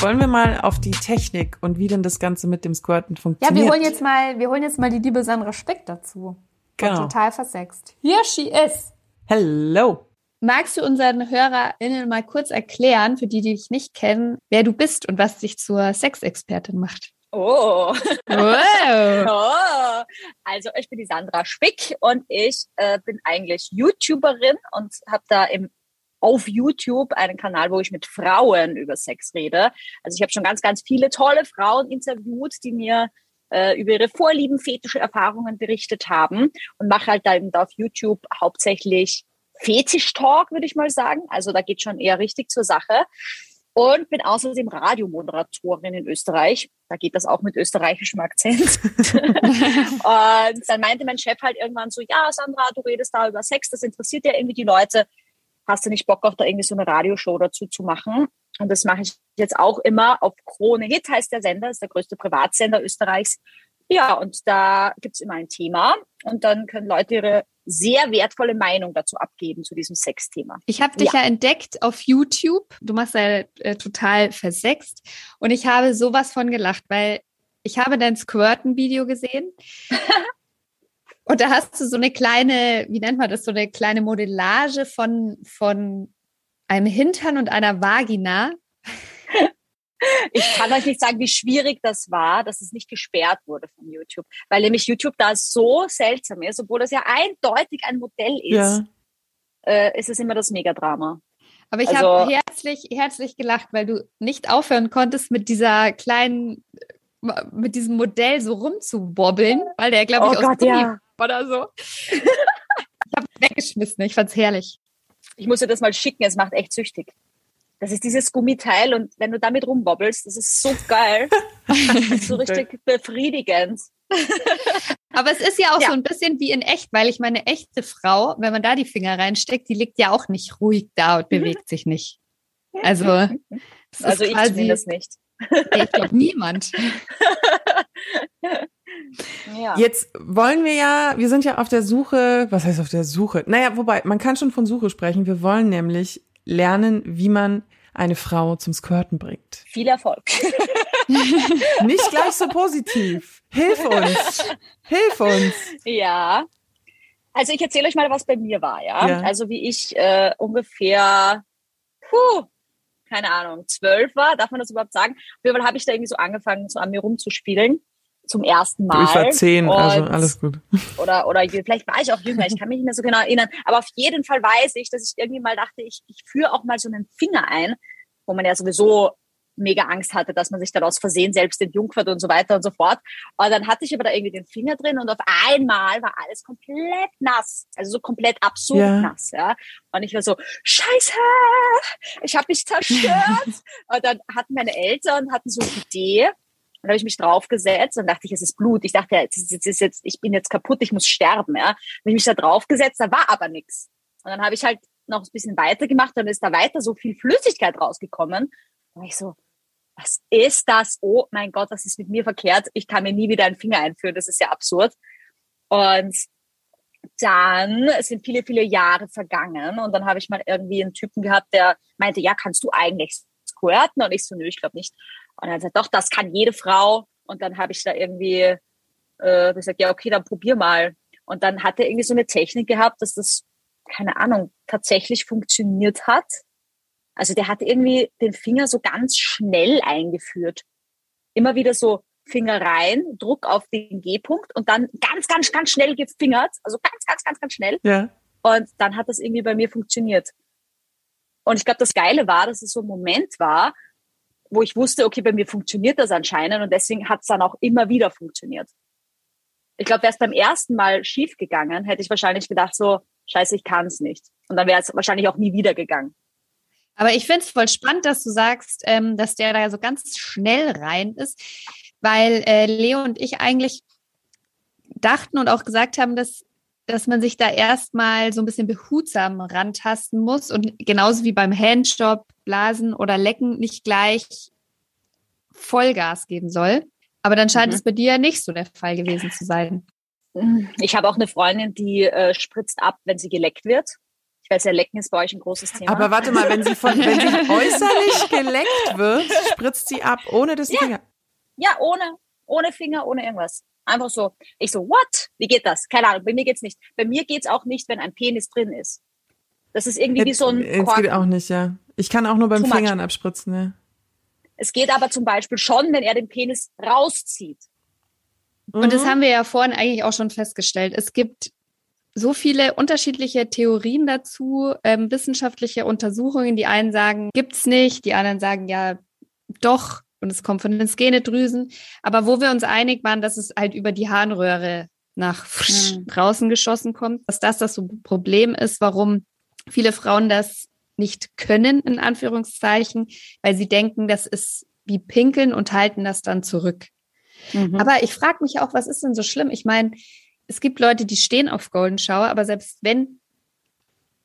Wollen wir mal auf die Technik und wie denn das Ganze mit dem Squirten funktioniert? Ja, wir holen jetzt mal, wir holen jetzt mal die liebe Sandra Speck dazu. Genau. total versext. Here she is. Hello. Magst du unseren HörerInnen mal kurz erklären, für die, die dich nicht kennen, wer du bist und was dich zur Sexexpertin macht? Oh. Wow. oh. Also ich bin die Sandra Spick und ich äh, bin eigentlich YouTuberin und habe da im auf YouTube einen Kanal, wo ich mit Frauen über Sex rede. Also ich habe schon ganz, ganz viele tolle Frauen interviewt, die mir äh, über ihre Vorlieben, fetische Erfahrungen berichtet haben und mache halt dann auf YouTube hauptsächlich Fetisch-Talk, würde ich mal sagen. Also da geht schon eher richtig zur Sache. Und bin außerdem Radiomoderatorin in Österreich. Da geht das auch mit österreichischem Akzent. und dann meinte mein Chef halt irgendwann so, ja, Sandra, du redest da über Sex, das interessiert ja irgendwie die Leute hast du nicht Bock auch da irgendwie so eine Radioshow dazu zu machen? Und das mache ich jetzt auch immer auf Krone Hit, heißt der Sender, ist der größte Privatsender Österreichs. Ja, und da gibt's immer ein Thema und dann können Leute ihre sehr wertvolle Meinung dazu abgeben zu diesem Sexthema. Ich habe dich ja. ja. entdeckt auf YouTube. Du machst ja äh, total versext und ich habe sowas von gelacht, weil ich habe dein Squirten-Video gesehen. Und da hast du so eine kleine, wie nennt man das, so eine kleine Modellage von, von einem Hintern und einer Vagina. Ich kann euch nicht sagen, wie schwierig das war, dass es nicht gesperrt wurde von YouTube. Weil nämlich YouTube da so seltsam ist, obwohl das ja eindeutig ein Modell ist, ja. äh, ist es immer das Megadrama. Aber ich also, habe herzlich, herzlich gelacht, weil du nicht aufhören konntest mit dieser kleinen, mit diesem Modell so rumzuwobbeln, weil der, glaube ich, oh aus Gott, Gummi ja. oder so. ich habe weggeschmissen, ich fand's herrlich. Ich muss dir das mal schicken, es macht echt süchtig. Das ist dieses Gummiteil und wenn du damit rumwobbelst, das ist so geil. das ist so richtig befriedigend. Aber es ist ja auch ja. so ein bisschen wie in echt, weil ich meine echte Frau, wenn man da die Finger reinsteckt, die liegt ja auch nicht ruhig da und bewegt sich nicht. Also, also ich quasi, zumindest nicht. Ich glaube niemand. Ja. Jetzt wollen wir ja, wir sind ja auf der Suche, was heißt auf der Suche? Naja, wobei, man kann schon von Suche sprechen. Wir wollen nämlich lernen, wie man eine Frau zum Squirten bringt. Viel Erfolg. Nicht gleich so positiv. Hilf uns. Hilf uns. Ja. Also ich erzähle euch mal, was bei mir war, ja. ja. Also wie ich äh, ungefähr, puh, keine Ahnung, zwölf war, darf man das überhaupt sagen? Auf jeden Fall habe ich da irgendwie so angefangen, so an mir rumzuspielen zum ersten Mal. Ich war zehn, also alles gut. Oder, oder vielleicht war ich auch jünger, ich kann mich nicht mehr so genau erinnern. Aber auf jeden Fall weiß ich, dass ich irgendwie mal dachte, ich, ich führe auch mal so einen Finger ein, wo man ja sowieso mega Angst hatte, dass man sich dann aus Versehen selbst entjungfert und so weiter und so fort. Und dann hatte ich aber da irgendwie den Finger drin und auf einmal war alles komplett nass. Also so komplett absurd ja. nass, ja. Und ich war so, scheiße, ich habe mich zerstört. und dann hatten meine Eltern, hatten so eine Idee, dann habe ich mich draufgesetzt und dachte ich, es ist Blut. Ich dachte, es ist jetzt, ich bin jetzt kaputt, ich muss sterben. Ja. Habe ich mich da draufgesetzt, da war aber nichts. Und dann habe ich halt noch ein bisschen weiter gemacht, dann ist da weiter so viel Flüssigkeit rausgekommen. Und ich so, was ist das? Oh mein Gott, was ist mit mir verkehrt? Ich kann mir nie wieder einen Finger einführen, das ist ja absurd. Und dann sind viele, viele Jahre vergangen und dann habe ich mal irgendwie einen Typen gehabt, der meinte, ja, kannst du eigentlich squirten? Und ich so, nö, ich glaube nicht. Und er sagt, doch, das kann jede Frau. Und dann habe ich da irgendwie äh, gesagt, ja, okay, dann probier mal. Und dann hat er irgendwie so eine Technik gehabt, dass das, keine Ahnung, tatsächlich funktioniert hat. Also der hat irgendwie den Finger so ganz schnell eingeführt. Immer wieder so Finger rein, Druck auf den G-Punkt und dann ganz, ganz, ganz schnell gefingert. Also ganz, ganz, ganz, ganz schnell. Ja. Und dann hat das irgendwie bei mir funktioniert. Und ich glaube, das Geile war, dass es so ein Moment war, wo ich wusste, okay, bei mir funktioniert das anscheinend und deswegen hat es dann auch immer wieder funktioniert. Ich glaube, wäre es beim ersten Mal schief gegangen, hätte ich wahrscheinlich gedacht, so, scheiße, ich kann es nicht. Und dann wäre es wahrscheinlich auch nie wieder gegangen. Aber ich finde es voll spannend, dass du sagst, ähm, dass der da so ganz schnell rein ist, weil äh, Leo und ich eigentlich dachten und auch gesagt haben, dass dass man sich da erstmal so ein bisschen behutsam rantasten muss und genauso wie beim Handjob, Blasen oder Lecken nicht gleich Vollgas geben soll. Aber dann scheint mhm. es bei dir nicht so der Fall gewesen zu sein. Ich habe auch eine Freundin, die äh, spritzt ab, wenn sie geleckt wird. Ich weiß ja, Lecken ist bei euch ein großes Thema. Aber warte mal, wenn sie von, wenn sie äußerlich geleckt wird, spritzt sie ab ohne das ja. Finger. Ja, ohne, ohne Finger, ohne irgendwas. Einfach so. Ich so, what? Wie geht das? Keine Ahnung, bei mir geht's nicht. Bei mir geht's auch nicht, wenn ein Penis drin ist. Das ist irgendwie Jetzt, wie so ein Es geht auch nicht, ja. Ich kann auch nur beim Fingern much. abspritzen, ja. Es geht aber zum Beispiel schon, wenn er den Penis rauszieht. Und das mhm. haben wir ja vorhin eigentlich auch schon festgestellt. Es gibt so viele unterschiedliche Theorien dazu, ähm, wissenschaftliche Untersuchungen. Die einen sagen, gibt's nicht, die anderen sagen, ja, doch und es kommt von den Skenedrüsen. Aber wo wir uns einig waren, dass es halt über die Harnröhre nach mhm. draußen geschossen kommt, dass das das so Problem ist, warum viele Frauen das nicht können, in Anführungszeichen, weil sie denken, das ist wie Pinkeln und halten das dann zurück. Mhm. Aber ich frage mich auch, was ist denn so schlimm? Ich meine, es gibt Leute, die stehen auf Golden Shower, aber selbst wenn,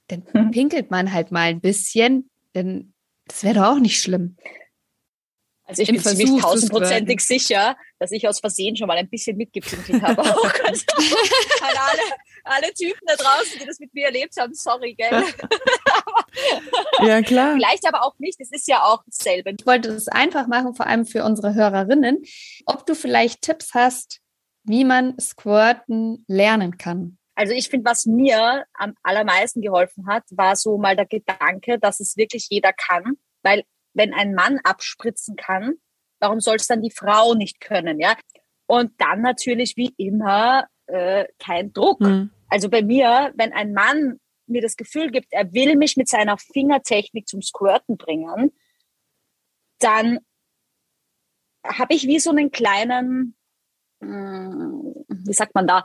dann mhm. pinkelt man halt mal ein bisschen, denn das wäre doch auch nicht schlimm. Also ich bin Versuch ziemlich tausendprozentig sicher, dass ich aus Versehen schon mal ein bisschen mitgepinkelt habe. Oh Gott. alle, alle Typen da draußen, die das mit mir erlebt haben, sorry, gell? Ja, klar. Vielleicht aber auch nicht. Es ist ja auch dasselbe. Ich wollte es einfach machen, vor allem für unsere Hörerinnen. Ob du vielleicht Tipps hast, wie man Squirten lernen kann. Also ich finde, was mir am allermeisten geholfen hat, war so mal der Gedanke, dass es wirklich jeder kann. Weil wenn ein Mann abspritzen kann, warum soll es dann die Frau nicht können, ja? Und dann natürlich wie immer äh, kein Druck. Mhm. Also bei mir, wenn ein Mann mir das Gefühl gibt, er will mich mit seiner Fingertechnik zum Squirten bringen, dann habe ich wie so einen kleinen, hm, wie sagt man da,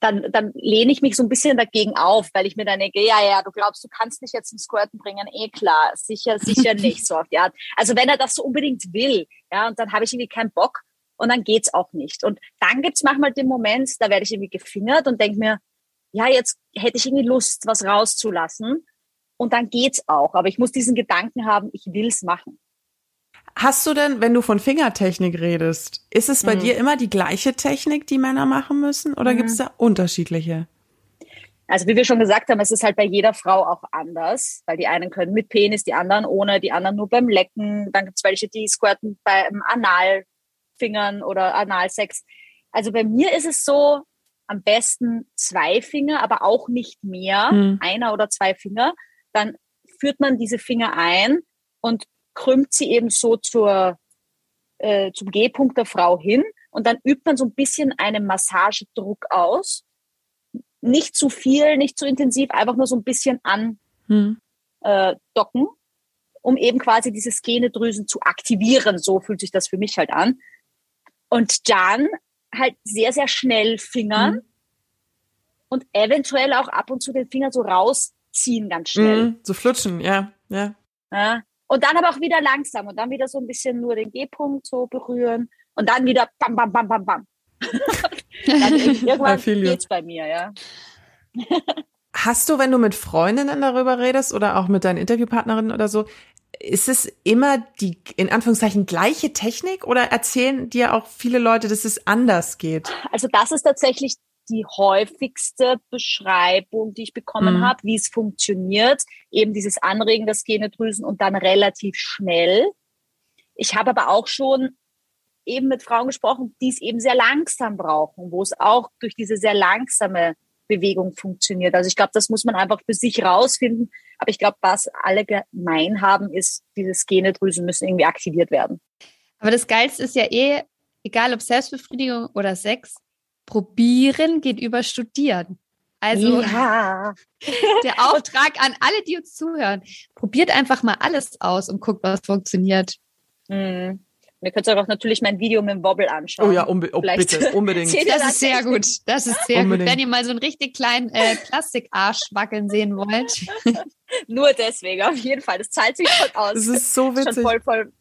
dann, dann lehne ich mich so ein bisschen dagegen auf, weil ich mir dann denke, ja, ja, du glaubst, du kannst mich jetzt zum Squirten bringen, eh klar, sicher, sicher nicht, so auf die Art. Also wenn er das so unbedingt will, ja, und dann habe ich irgendwie keinen Bock und dann geht's auch nicht. Und dann gibt's manchmal den Moment, da werde ich irgendwie gefingert und denke mir, ja, jetzt hätte ich irgendwie Lust, was rauszulassen. Und dann geht's auch. Aber ich muss diesen Gedanken haben, ich will's machen. Hast du denn, wenn du von Fingertechnik redest, ist es bei mhm. dir immer die gleiche Technik, die Männer machen müssen, oder mhm. gibt es da unterschiedliche? Also wie wir schon gesagt haben, es ist halt bei jeder Frau auch anders, weil die einen können mit Penis, die anderen ohne, die anderen nur beim Lecken. Dann gibt es welche, die squirten beim Analfingern oder Analsex. Also bei mir ist es so, am besten zwei Finger, aber auch nicht mehr, mhm. einer oder zwei Finger. Dann führt man diese Finger ein und krümmt sie eben so zur, äh, zum G-Punkt der Frau hin und dann übt man so ein bisschen einen Massagedruck aus. Nicht zu viel, nicht zu intensiv, einfach nur so ein bisschen andocken, hm. äh, um eben quasi diese Skenedrüsen zu aktivieren. So fühlt sich das für mich halt an. Und dann halt sehr, sehr schnell fingern hm. und eventuell auch ab und zu den Finger so rausziehen ganz schnell. Hm, so flutschen, ja, ja. ja. Und dann aber auch wieder langsam und dann wieder so ein bisschen nur den G-Punkt so berühren und dann wieder bam, bam, bam, bam, bam. dann irgendwann geht's bei mir, ja. Hast du, wenn du mit Freundinnen darüber redest oder auch mit deinen Interviewpartnerinnen oder so, ist es immer die in Anführungszeichen gleiche Technik oder erzählen dir auch viele Leute, dass es anders geht? Also das ist tatsächlich die häufigste Beschreibung, die ich bekommen mhm. habe, wie es funktioniert. Eben dieses Anregen der Skenedrüsen und dann relativ schnell. Ich habe aber auch schon eben mit Frauen gesprochen, die es eben sehr langsam brauchen, wo es auch durch diese sehr langsame Bewegung funktioniert. Also ich glaube, das muss man einfach für sich rausfinden. Aber ich glaube, was alle gemein haben, ist, diese Skenedrüsen müssen irgendwie aktiviert werden. Aber das Geilste ist ja eh, egal ob Selbstbefriedigung oder Sex, probieren geht über studieren. Also ja. der Auftrag an alle, die uns zuhören, probiert einfach mal alles aus und guckt, was funktioniert. Mhm. Ihr könnt euch auch natürlich mein Video mit dem Wobble anschauen. Oh ja, unbe oh, bitte, unbedingt. Das ist sehr gut. Das ist sehr unbedingt. gut. Wenn ihr mal so einen richtig kleinen äh, Plastikarsch wackeln sehen wollt. Nur deswegen, auf jeden Fall. Das zahlt sich voll aus. Das ist so witzig. Schon voll, voll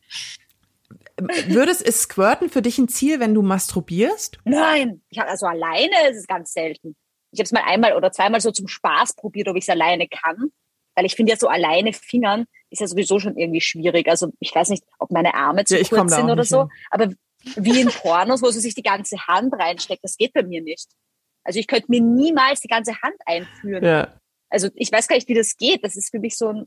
Würdest ist Squirten für dich ein Ziel, wenn du masturbierst? Nein, ich habe also alleine ist es ganz selten. Ich habe es mal einmal oder zweimal so zum Spaß probiert, ob ich es alleine kann, weil ich finde ja so alleine Fingern ist ja sowieso schon irgendwie schwierig. Also ich weiß nicht, ob meine Arme zu ja, kurz sind oder so, hin. aber wie in Pornos, wo sie sich die ganze Hand reinsteckt, das geht bei mir nicht. Also ich könnte mir niemals die ganze Hand einführen. Ja. Also ich weiß gar nicht, wie das geht. Das ist für mich so ein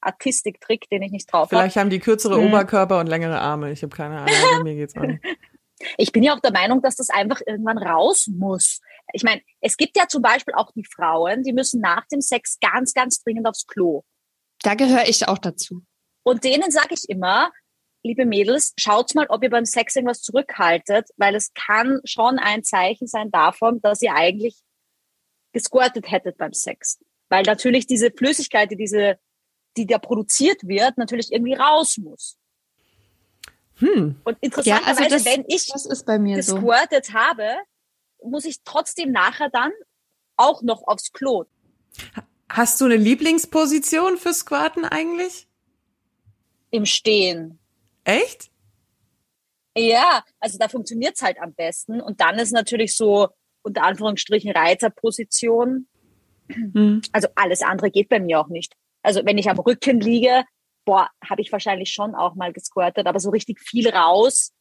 Artistiktrick, den ich nicht drauf habe. Vielleicht hab. haben die kürzere mhm. Oberkörper und längere Arme. Ich habe keine Ahnung, mir geht's an. Ich bin ja auch der Meinung, dass das einfach irgendwann raus muss. Ich meine, es gibt ja zum Beispiel auch die Frauen, die müssen nach dem Sex ganz, ganz dringend aufs Klo. Da gehöre ich auch dazu. Und denen sage ich immer, liebe Mädels, schaut mal, ob ihr beim Sex irgendwas zurückhaltet, weil es kann schon ein Zeichen sein davon, dass ihr eigentlich gesquirtet hättet beim Sex. Weil natürlich diese Flüssigkeit, die diese die da produziert wird, natürlich irgendwie raus muss. Hm. Und interessanterweise, ja, also wenn ich das ist bei mir gesquirtet so. habe, muss ich trotzdem nachher dann auch noch aufs Klo. Hast du eine Lieblingsposition für Squatten eigentlich? Im Stehen. Echt? Ja, also da funktioniert's halt am besten. Und dann ist natürlich so unter Anführungsstrichen Reiterposition. Hm. Also alles andere geht bei mir auch nicht. Also wenn ich am Rücken liege, boah, habe ich wahrscheinlich schon auch mal gesquirtet, aber so richtig viel raus.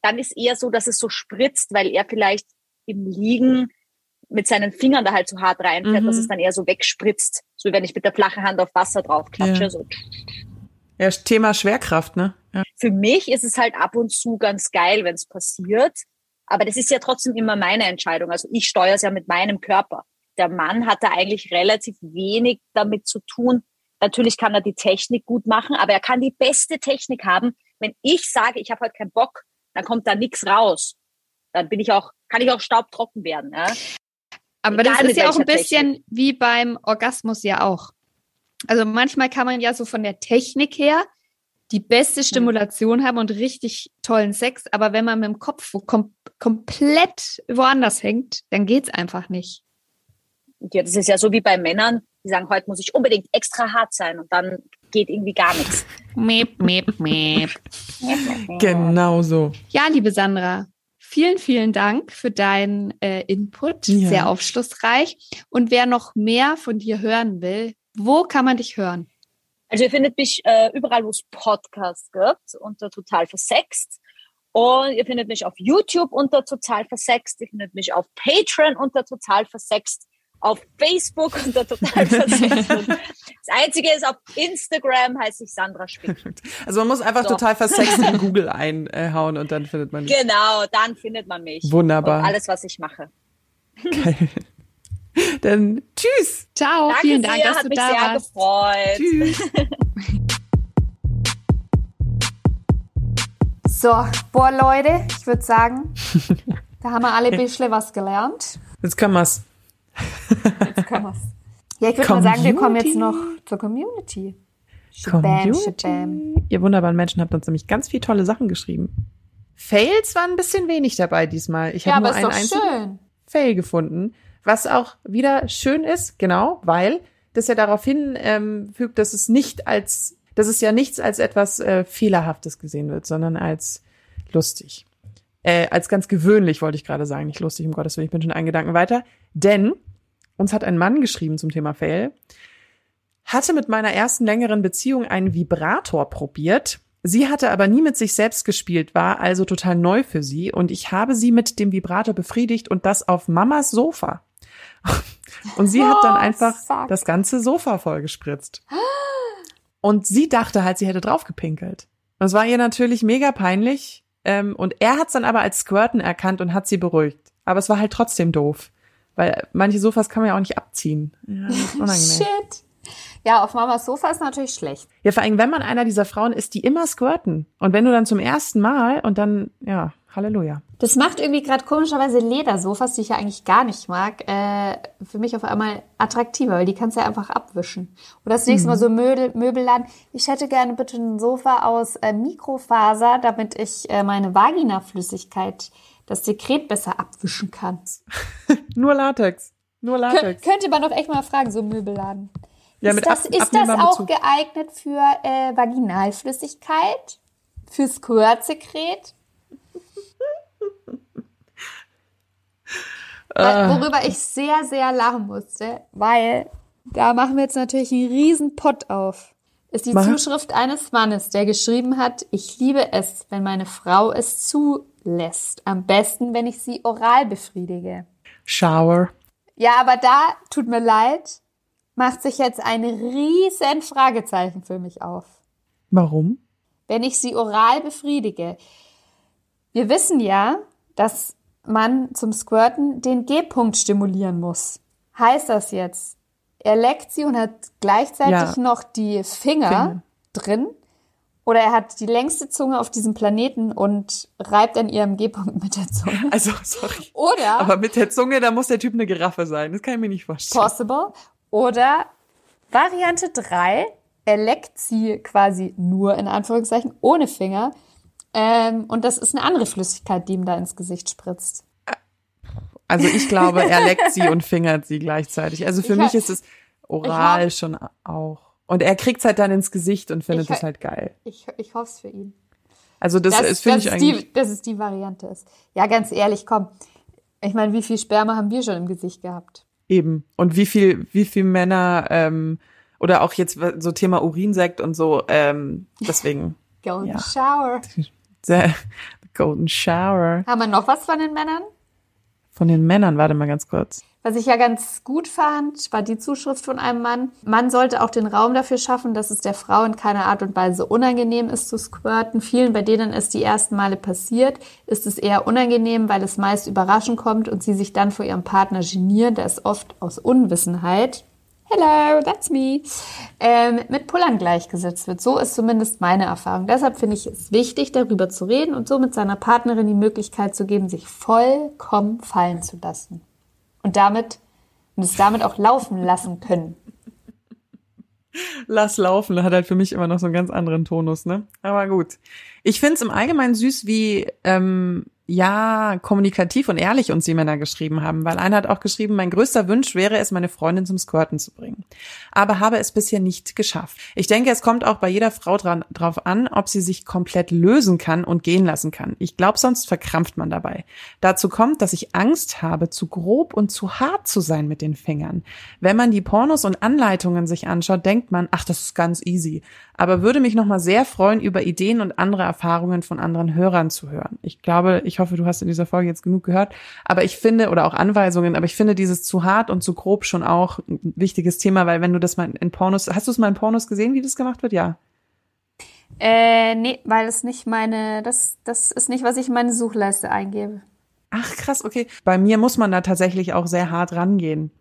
Dann ist eher so, dass es so spritzt, weil er vielleicht im Liegen mit seinen Fingern da halt so hart reinfährt, Mhm. dass es dann eher so wegspritzt. So wie wenn ich mit der flachen Hand auf Wasser draufklatsche. Ja. So. Ja, Thema Schwerkraft, ne? Ja. Für mich ist es halt ab und zu ganz geil, wenn es passiert. Aber das ist ja trotzdem immer meine Entscheidung. Also ich steuere es ja mit meinem Körper. Der Mann hat da eigentlich relativ wenig damit zu tun. Natürlich kann er die Technik gut machen, aber er kann die beste Technik haben. Wenn ich sage, ich habe heute keinen Bock, dann kommt da nichts raus. Dann bin ich auch, kann ich auch staubtrocken werden. Ja? Aber Egal das ist ja auch ein bisschen wie beim Orgasmus ja auch. Also manchmal kann man ja so von der Technik her die beste Hm. Stimulation haben und richtig tollen Sex, aber wenn man mit dem Kopf kom komplett woanders hängt, dann geht's einfach nicht. Ja, das ist ja so wie bei Männern, die sagen, heute muss ich unbedingt extra hart sein und dann geht irgendwie gar nichts. Meep, meep, meep. Genau so. Ja, liebe Sandra, vielen, vielen Dank für deinen äh, Input. Ja. Sehr aufschlussreich. Und wer noch mehr von dir hören will, wo kann man dich hören? Also ihr findet mich äh, überall, wo es Podcasts gibt, unter Total Versext. Und ihr findet mich auf YouTube unter Total Versext. Ihr findet mich auf Patreon unter Total Versext. Auf Facebook unter Total das Einzige ist, auf Instagram heiße ich Sandra Spick. Also man muss einfach So. total versext in Google einhauen und dann findet man Genau, dann findet man mich. Wunderbar. Und alles, was ich mache. geil. Dann tschüss. Ciao, Danke vielen Dank, sehr, dass hat du mich da sehr warst. gefreut. Tschüss. So, boah, Leute, ich würde sagen, da haben wir alle ein bisschen was gelernt. Jetzt können wir's. Jetzt. Ja, ich würde mal sagen, wir kommen jetzt noch zur Community. Shabam, shabam. Ihr wunderbaren Menschen habt uns nämlich ganz viele tolle Sachen geschrieben. Fails waren ein bisschen wenig dabei diesmal. Ich Ja, habe nur einen einzigen schön. Fail gefunden, was auch wieder schön ist, genau, weil das ja darauf hin ähm, fügt, dass es nicht als, dass es ja nichts als etwas äh, Fehlerhaftes gesehen wird, sondern als lustig. Äh, als ganz gewöhnlich, wollte ich gerade sagen, nicht lustig, um Gottes Willen, ich bin schon einen Gedanken weiter. Denn uns hat ein Mann geschrieben zum Thema Fail, hatte mit meiner ersten längeren Beziehung einen Vibrator probiert. Sie hatte aber nie mit sich selbst gespielt, war also total neu für sie und ich habe sie mit dem Vibrator befriedigt und das auf Mamas Sofa. Und sie hat dann Oh, einfach fuck. das ganze Sofa vollgespritzt. Und sie dachte halt, sie hätte draufgepinkelt. Und es war ihr natürlich mega peinlich. Ähm, und er hat es dann aber als Squirten erkannt und hat sie beruhigt. Aber es war halt trotzdem doof. Weil manche Sofas kann man ja auch nicht abziehen. Ja, das ist unangenehm. Shit. Ja, auf Mamas Sofa ist natürlich schlecht. Ja, vor allem, wenn man einer dieser Frauen ist, die immer squirten. Und wenn du dann zum ersten Mal und dann, ja, Halleluja. Das macht irgendwie gerade komischerweise Ledersofas, die ich ja eigentlich gar nicht mag, äh, für mich auf einmal attraktiver, weil die kannst du ja einfach abwischen. Oder das nächste Mal so Möbel, Möbelladen. Ich hätte gerne bitte ein Sofa aus äh, Mikrofaser, damit ich äh, meine Vaginaflüssigkeit, das Sekret besser abwischen kann. Nur Latex. Nur Kön Latex. könnte man doch echt mal fragen, so Möbelladen. Ja, ist das, ist das auch geeignet für äh, Vaginalflüssigkeit? Für Squirtsekret? Ah. Worüber ich sehr, sehr lachen musste, weil da machen wir jetzt natürlich einen riesen Pott auf. Ist die Mach. Zuschrift eines Mannes, der geschrieben hat, ich liebe es, wenn meine Frau es zulässt. Am besten, wenn ich sie oral befriedige. Shower. Ja, aber da, tut mir leid, macht sich jetzt ein riesen Fragezeichen für mich auf. Warum? Wenn ich sie oral befriedige. Wir wissen ja, dass man zum Squirten den G-Punkt stimulieren muss. Heißt das jetzt, er leckt sie und hat gleichzeitig Ja. noch die Finger, Finger. drin? Oder er hat die längste Zunge auf diesem Planeten und reibt an ihrem G-Punkt mit der Zunge? Also, sorry. Oder Aber mit der Zunge, da muss der Typ eine Giraffe sein. Das kann ich mir nicht vorstellen. possible. Oder Variante 3, er leckt sie quasi nur in Anführungszeichen ohne Finger. Ähm, und das ist eine andere Flüssigkeit, die ihm da ins Gesicht spritzt. Also ich glaube, er leckt sie und fingert sie gleichzeitig. Also für Ich mich ist es oral hab- schon auch. Und er kriegt's halt dann ins Gesicht und findet Ich es halt geil. Ich, ich hoffe es für ihn. Also das, ist finde ich eigentlich. die, dass es die Variante ist. Ja, ganz ehrlich, komm. Ich meine, wie viel Sperma haben wir schon im Gesicht gehabt? Eben. Und wie viel, wie viel Männer, ähm, oder auch jetzt so Thema Urinsekt und so, ähm, deswegen, Golden Ja. Shower. der Golden Shower. Haben wir noch was von den Männern? Von den Männern, warte mal ganz kurz. Was ich ja ganz gut fand, war die Zuschrift von einem Mann. Man sollte auch den Raum dafür schaffen, dass es der Frau in keiner Art und Weise unangenehm ist zu squirten. Vielen, bei denen es die ersten Male passiert, ist es eher unangenehm, weil es meist überraschend kommt und sie sich dann vor ihrem Partner genieren, der es oft aus Unwissenheit Hello, that's me, ähm, mit Pullern gleichgesetzt wird. So ist zumindest meine Erfahrung. Deshalb finde ich es wichtig, darüber zu reden und somit seiner Partnerin die Möglichkeit zu geben, sich vollkommen fallen zu lassen und damit und es damit auch laufen lassen können. Lass laufen, hat halt für mich immer noch so einen ganz anderen Tonus, ne? Aber gut. Ich find's im Allgemeinen süß, wie ähm, ja, kommunikativ und ehrlich uns die Männer geschrieben haben, weil einer hat auch geschrieben, mein größter Wunsch wäre es, meine Freundin zum Squirten zu bringen. Aber habe es bisher nicht geschafft. Ich denke, es kommt auch bei jeder Frau dran, drauf an, ob sie sich komplett lösen kann und gehen lassen kann. Ich glaube, sonst verkrampft man dabei. Dazu kommt, dass ich Angst habe, zu grob und zu hart zu sein mit den Fingern. Wenn man die Pornos und Anleitungen sich anschaut, denkt man, ach, das ist ganz easy. Aber würde mich nochmal sehr freuen, über Ideen und andere Erfahrungen von anderen Hörern zu hören. Ich glaube, ich ich hoffe, du hast in dieser Folge jetzt genug gehört. Aber ich finde, oder auch Anweisungen, aber ich finde dieses zu hart und zu grob schon auch ein wichtiges Thema, weil wenn du das mal in Pornos, hast du es mal in Pornos gesehen, wie das gemacht wird? Ja. Äh, nee, weil es nicht meine, das, das ist nicht, was ich in meine Suchleiste eingebe. Ach, krass, okay. Bei mir muss man da tatsächlich auch sehr hart rangehen.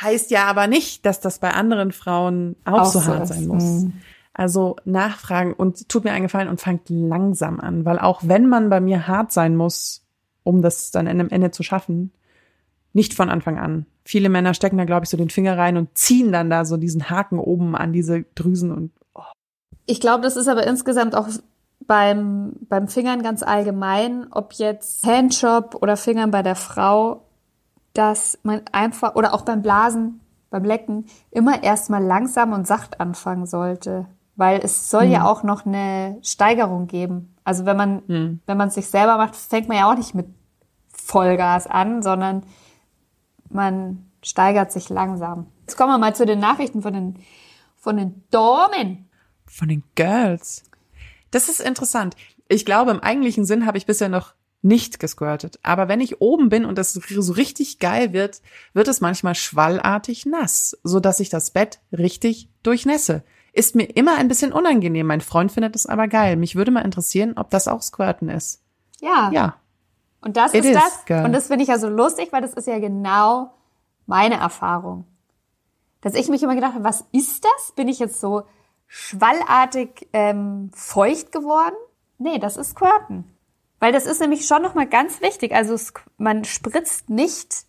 Heißt ja aber nicht, dass das bei anderen Frauen auch, auch so hart sein muss. Mhm. Also nachfragen und tut mir einen Gefallen und fangt langsam an, weil auch wenn man bei mir hart sein muss, um das dann am Ende zu schaffen, nicht von Anfang an. Viele Männer stecken da, glaube ich, so den Finger rein und ziehen dann da so diesen Haken oben an diese Drüsen und. Oh. Ich glaube, das ist aber insgesamt auch beim, beim Fingern ganz allgemein, ob jetzt Handjob oder Fingern bei der Frau, dass man einfach, oder auch beim Blasen, beim Lecken, immer erstmal langsam und sacht anfangen sollte weil es soll hm. ja auch noch eine Steigerung geben. Also wenn man, hm. wenn man es sich selber macht, fängt man ja auch nicht mit Vollgas an, sondern man steigert sich langsam. Jetzt kommen wir mal zu den Nachrichten von den, von den Damen. Von den Girls. Das ist interessant. Ich glaube, im eigentlichen Sinn habe ich bisher noch nicht gesquirtet. Aber wenn ich oben bin und das so richtig geil wird, wird es manchmal schwallartig nass, so dass ich das Bett richtig durchnässe. Ist mir immer ein bisschen unangenehm. Mein Freund findet es aber geil. Mich würde mal interessieren, ob das auch Squirten ist. Ja. Ja. Und das It ist das. Girl. Und das finde ich ja so lustig, weil das ist ja genau meine Erfahrung. Dass ich mich immer gedacht habe, was ist das? Bin ich jetzt so schwallartig ähm, feucht geworden? Nee, das ist Squirten. Weil das ist nämlich schon nochmal ganz wichtig. Also man spritzt nicht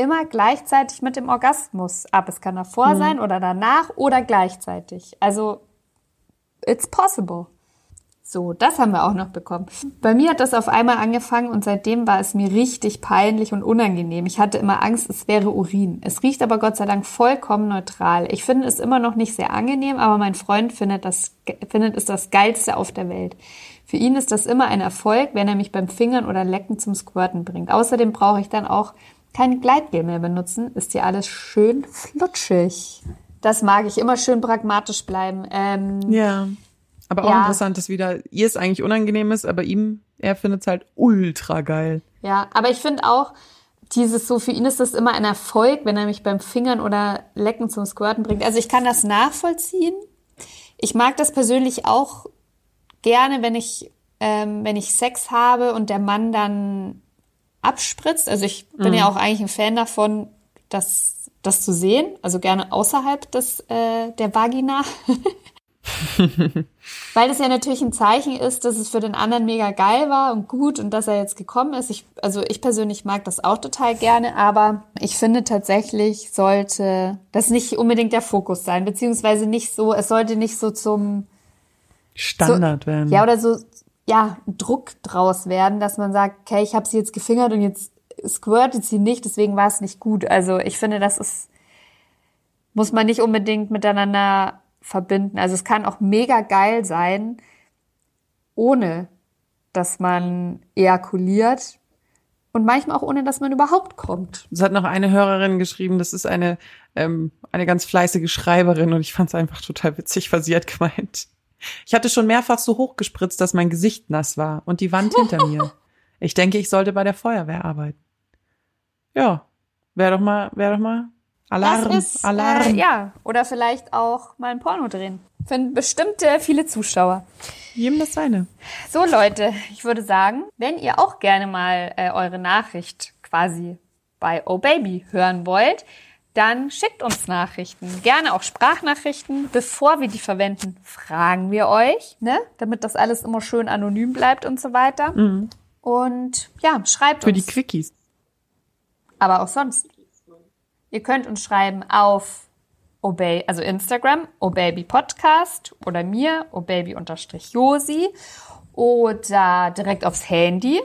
immer gleichzeitig mit dem Orgasmus ab. Es kann davor mhm. sein oder danach oder gleichzeitig. Also, it's possible. So, das haben wir auch noch bekommen. Bei mir hat das auf einmal angefangen und seitdem war es mir richtig peinlich und unangenehm. Ich hatte immer Angst, es wäre Urin. Es riecht aber Gott sei Dank vollkommen neutral. Ich finde es immer noch nicht sehr angenehm, aber mein Freund findet, das, findet es das Geilste auf der Welt. Für ihn ist das immer ein Erfolg, wenn er mich beim Fingern oder Lecken zum Squirten bringt. Außerdem brauche ich dann auch kein Gleitgel mehr benutzen, ist hier alles schön flutschig. Das mag ich, immer schön pragmatisch bleiben. Ähm, ja. Aber auch ja. interessant, dass wieder ihr es eigentlich unangenehm ist, aber ihm, er findet es halt ultra geil. Ja, aber ich finde auch, dieses so, für ihn ist das immer ein Erfolg, wenn er mich beim Fingern oder Lecken zum Squirten bringt. Also ich kann das nachvollziehen. Ich mag das persönlich auch gerne, wenn ich, ähm, wenn ich Sex habe und der Mann dann abspritzt. Also ich bin mhm. ja auch eigentlich ein Fan davon, das, das zu sehen. Also gerne außerhalb des, äh, der Vagina. Weil das ja natürlich ein Zeichen ist, dass es für den anderen mega geil war und gut und dass er jetzt gekommen ist. Ich, also ich persönlich mag das auch total gerne, aber ich finde tatsächlich sollte das nicht unbedingt der Fokus sein, beziehungsweise nicht so, es sollte nicht so zum Standard so, werden. Ja, oder so ja, Druck draus werden, dass man sagt, okay, ich habe sie jetzt gefingert und jetzt squirtet sie nicht, deswegen war es nicht gut. Also ich finde, das ist, muss man nicht unbedingt miteinander verbinden. Also es kann auch mega geil sein, ohne dass man ejakuliert und manchmal auch ohne, dass man überhaupt kommt. Es hat noch eine Hörerin geschrieben, das ist eine, ähm, eine ganz fleißige Schreiberin und ich fand es einfach total witzig, was sie hat gemeint. Ich hatte schon mehrfach so hochgespritzt, dass mein Gesicht nass war und die Wand hinter mir. Ich denke, ich sollte bei der Feuerwehr arbeiten. Ja, wäre doch mal, wäre doch mal Alarm, ist, Alarm. Äh, ja, oder vielleicht auch mal ein Porno drehen. Finden bestimmte viele Zuschauer. Jedem das seine. So Leute, ich würde sagen, wenn ihr auch gerne mal äh, eure Nachricht quasi bei Oh Baby hören wollt, dann schickt uns Nachrichten, gerne auch Sprachnachrichten. Bevor wir die verwenden, fragen wir euch, ne? damit das alles immer schön anonym bleibt und so weiter. Und ja, schreibt Für uns. die Quickies. aber auch sonst. Ihr könnt uns schreiben auf Obey, also Instagram, Obaby Podcast oder mir, Obaby-Josi oder direkt aufs Handy.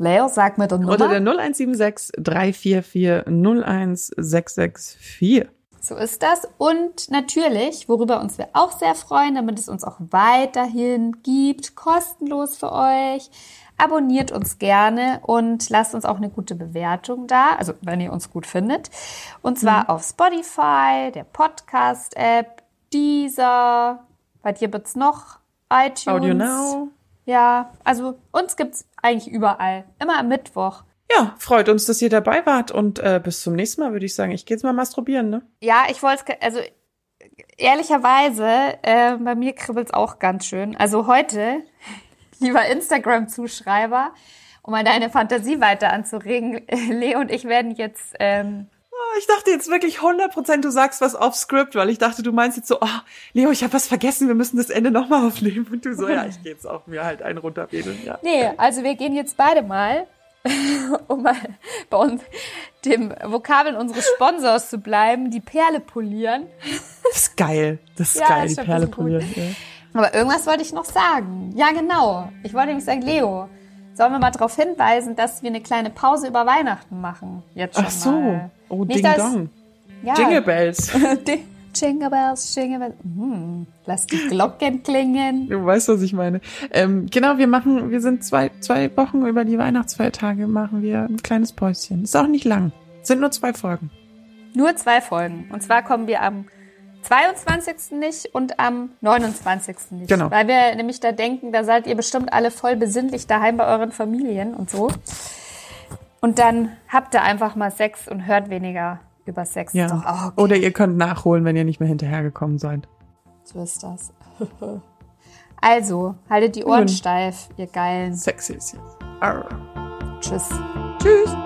Leo, sag mir dann Unter Nummer. der 0176 344 01664. So ist das. Und natürlich, worüber uns wir auch sehr freuen, damit es uns auch weiterhin gibt, kostenlos für euch. Abonniert uns gerne und lasst uns auch eine gute Bewertung da, also wenn ihr uns gut findet. Und zwar auf Spotify, der Podcast-App, Deezer, was hier wird's noch? iTunes. Audio Now. Ja, also uns gibt's eigentlich überall. Immer am Mittwoch. Ja, freut uns, dass ihr dabei wart und äh, bis zum nächsten Mal würde ich sagen. Ich gehe jetzt mal masturbieren, ne? Ja, ich wollte also ehrlicherweise, äh, bei mir kribbelt's auch ganz schön. Also heute, lieber Instagram-Zuschreiber, um mal deine Fantasie weiter anzuregen, Leo und ich werden jetzt, ähm, Ich dachte jetzt wirklich 100% du sagst was off Script, weil ich dachte, du meinst jetzt so, oh, Leo, ich habe was vergessen, wir müssen das Ende nochmal aufnehmen. Und du so, ja, ich gehe jetzt auch mir halt einen runterwedeln. Ja. nee, also wir gehen jetzt beide mal, um mal bei uns dem Vokabeln unseres Sponsors zu bleiben, die Perle polieren. Das ist geil. Das ist Ja, geil, ist die Perle polieren. Ja. Aber irgendwas wollte ich noch sagen. Ja, genau. Ich wollte nämlich sagen, Leo, sollen wir mal darauf hinweisen, dass wir eine kleine Pause über Weihnachten machen? Jetzt schon Ach so. Mal. Oh, Nicht, Ding dass- Dong. Ja. Jingle Bells. Jingle Bells, Jingle Bells. Hm, lass die Glocken klingen. Du weißt, was ich meine. Ähm, genau, wir machen, wir sind zwei, zwei Wochen über die Weihnachtsfeiertage, machen wir ein kleines Päuschen. Ist auch nicht lang. Sind nur zwei Folgen. Nur zwei Folgen. Und zwar kommen wir am 22. nicht und am 29. nicht. Genau. Weil wir nämlich da denken, da seid ihr bestimmt alle voll besinnlich daheim bei euren Familien und so. Und dann habt ihr einfach mal Sex und hört weniger über Sex. Ja. Doch auch okay. Oder ihr könnt nachholen, wenn ihr nicht mehr hinterhergekommen seid. So ist das. Also, haltet die Ohren Gut. steif, ihr Geilen. Sexy ist jetzt. Arr. Tschüss. Tschüss.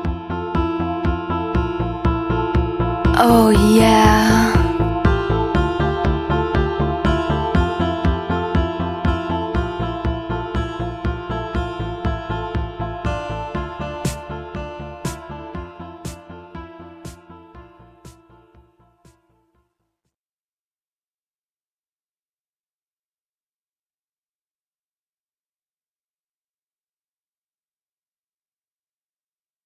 Oh yeah.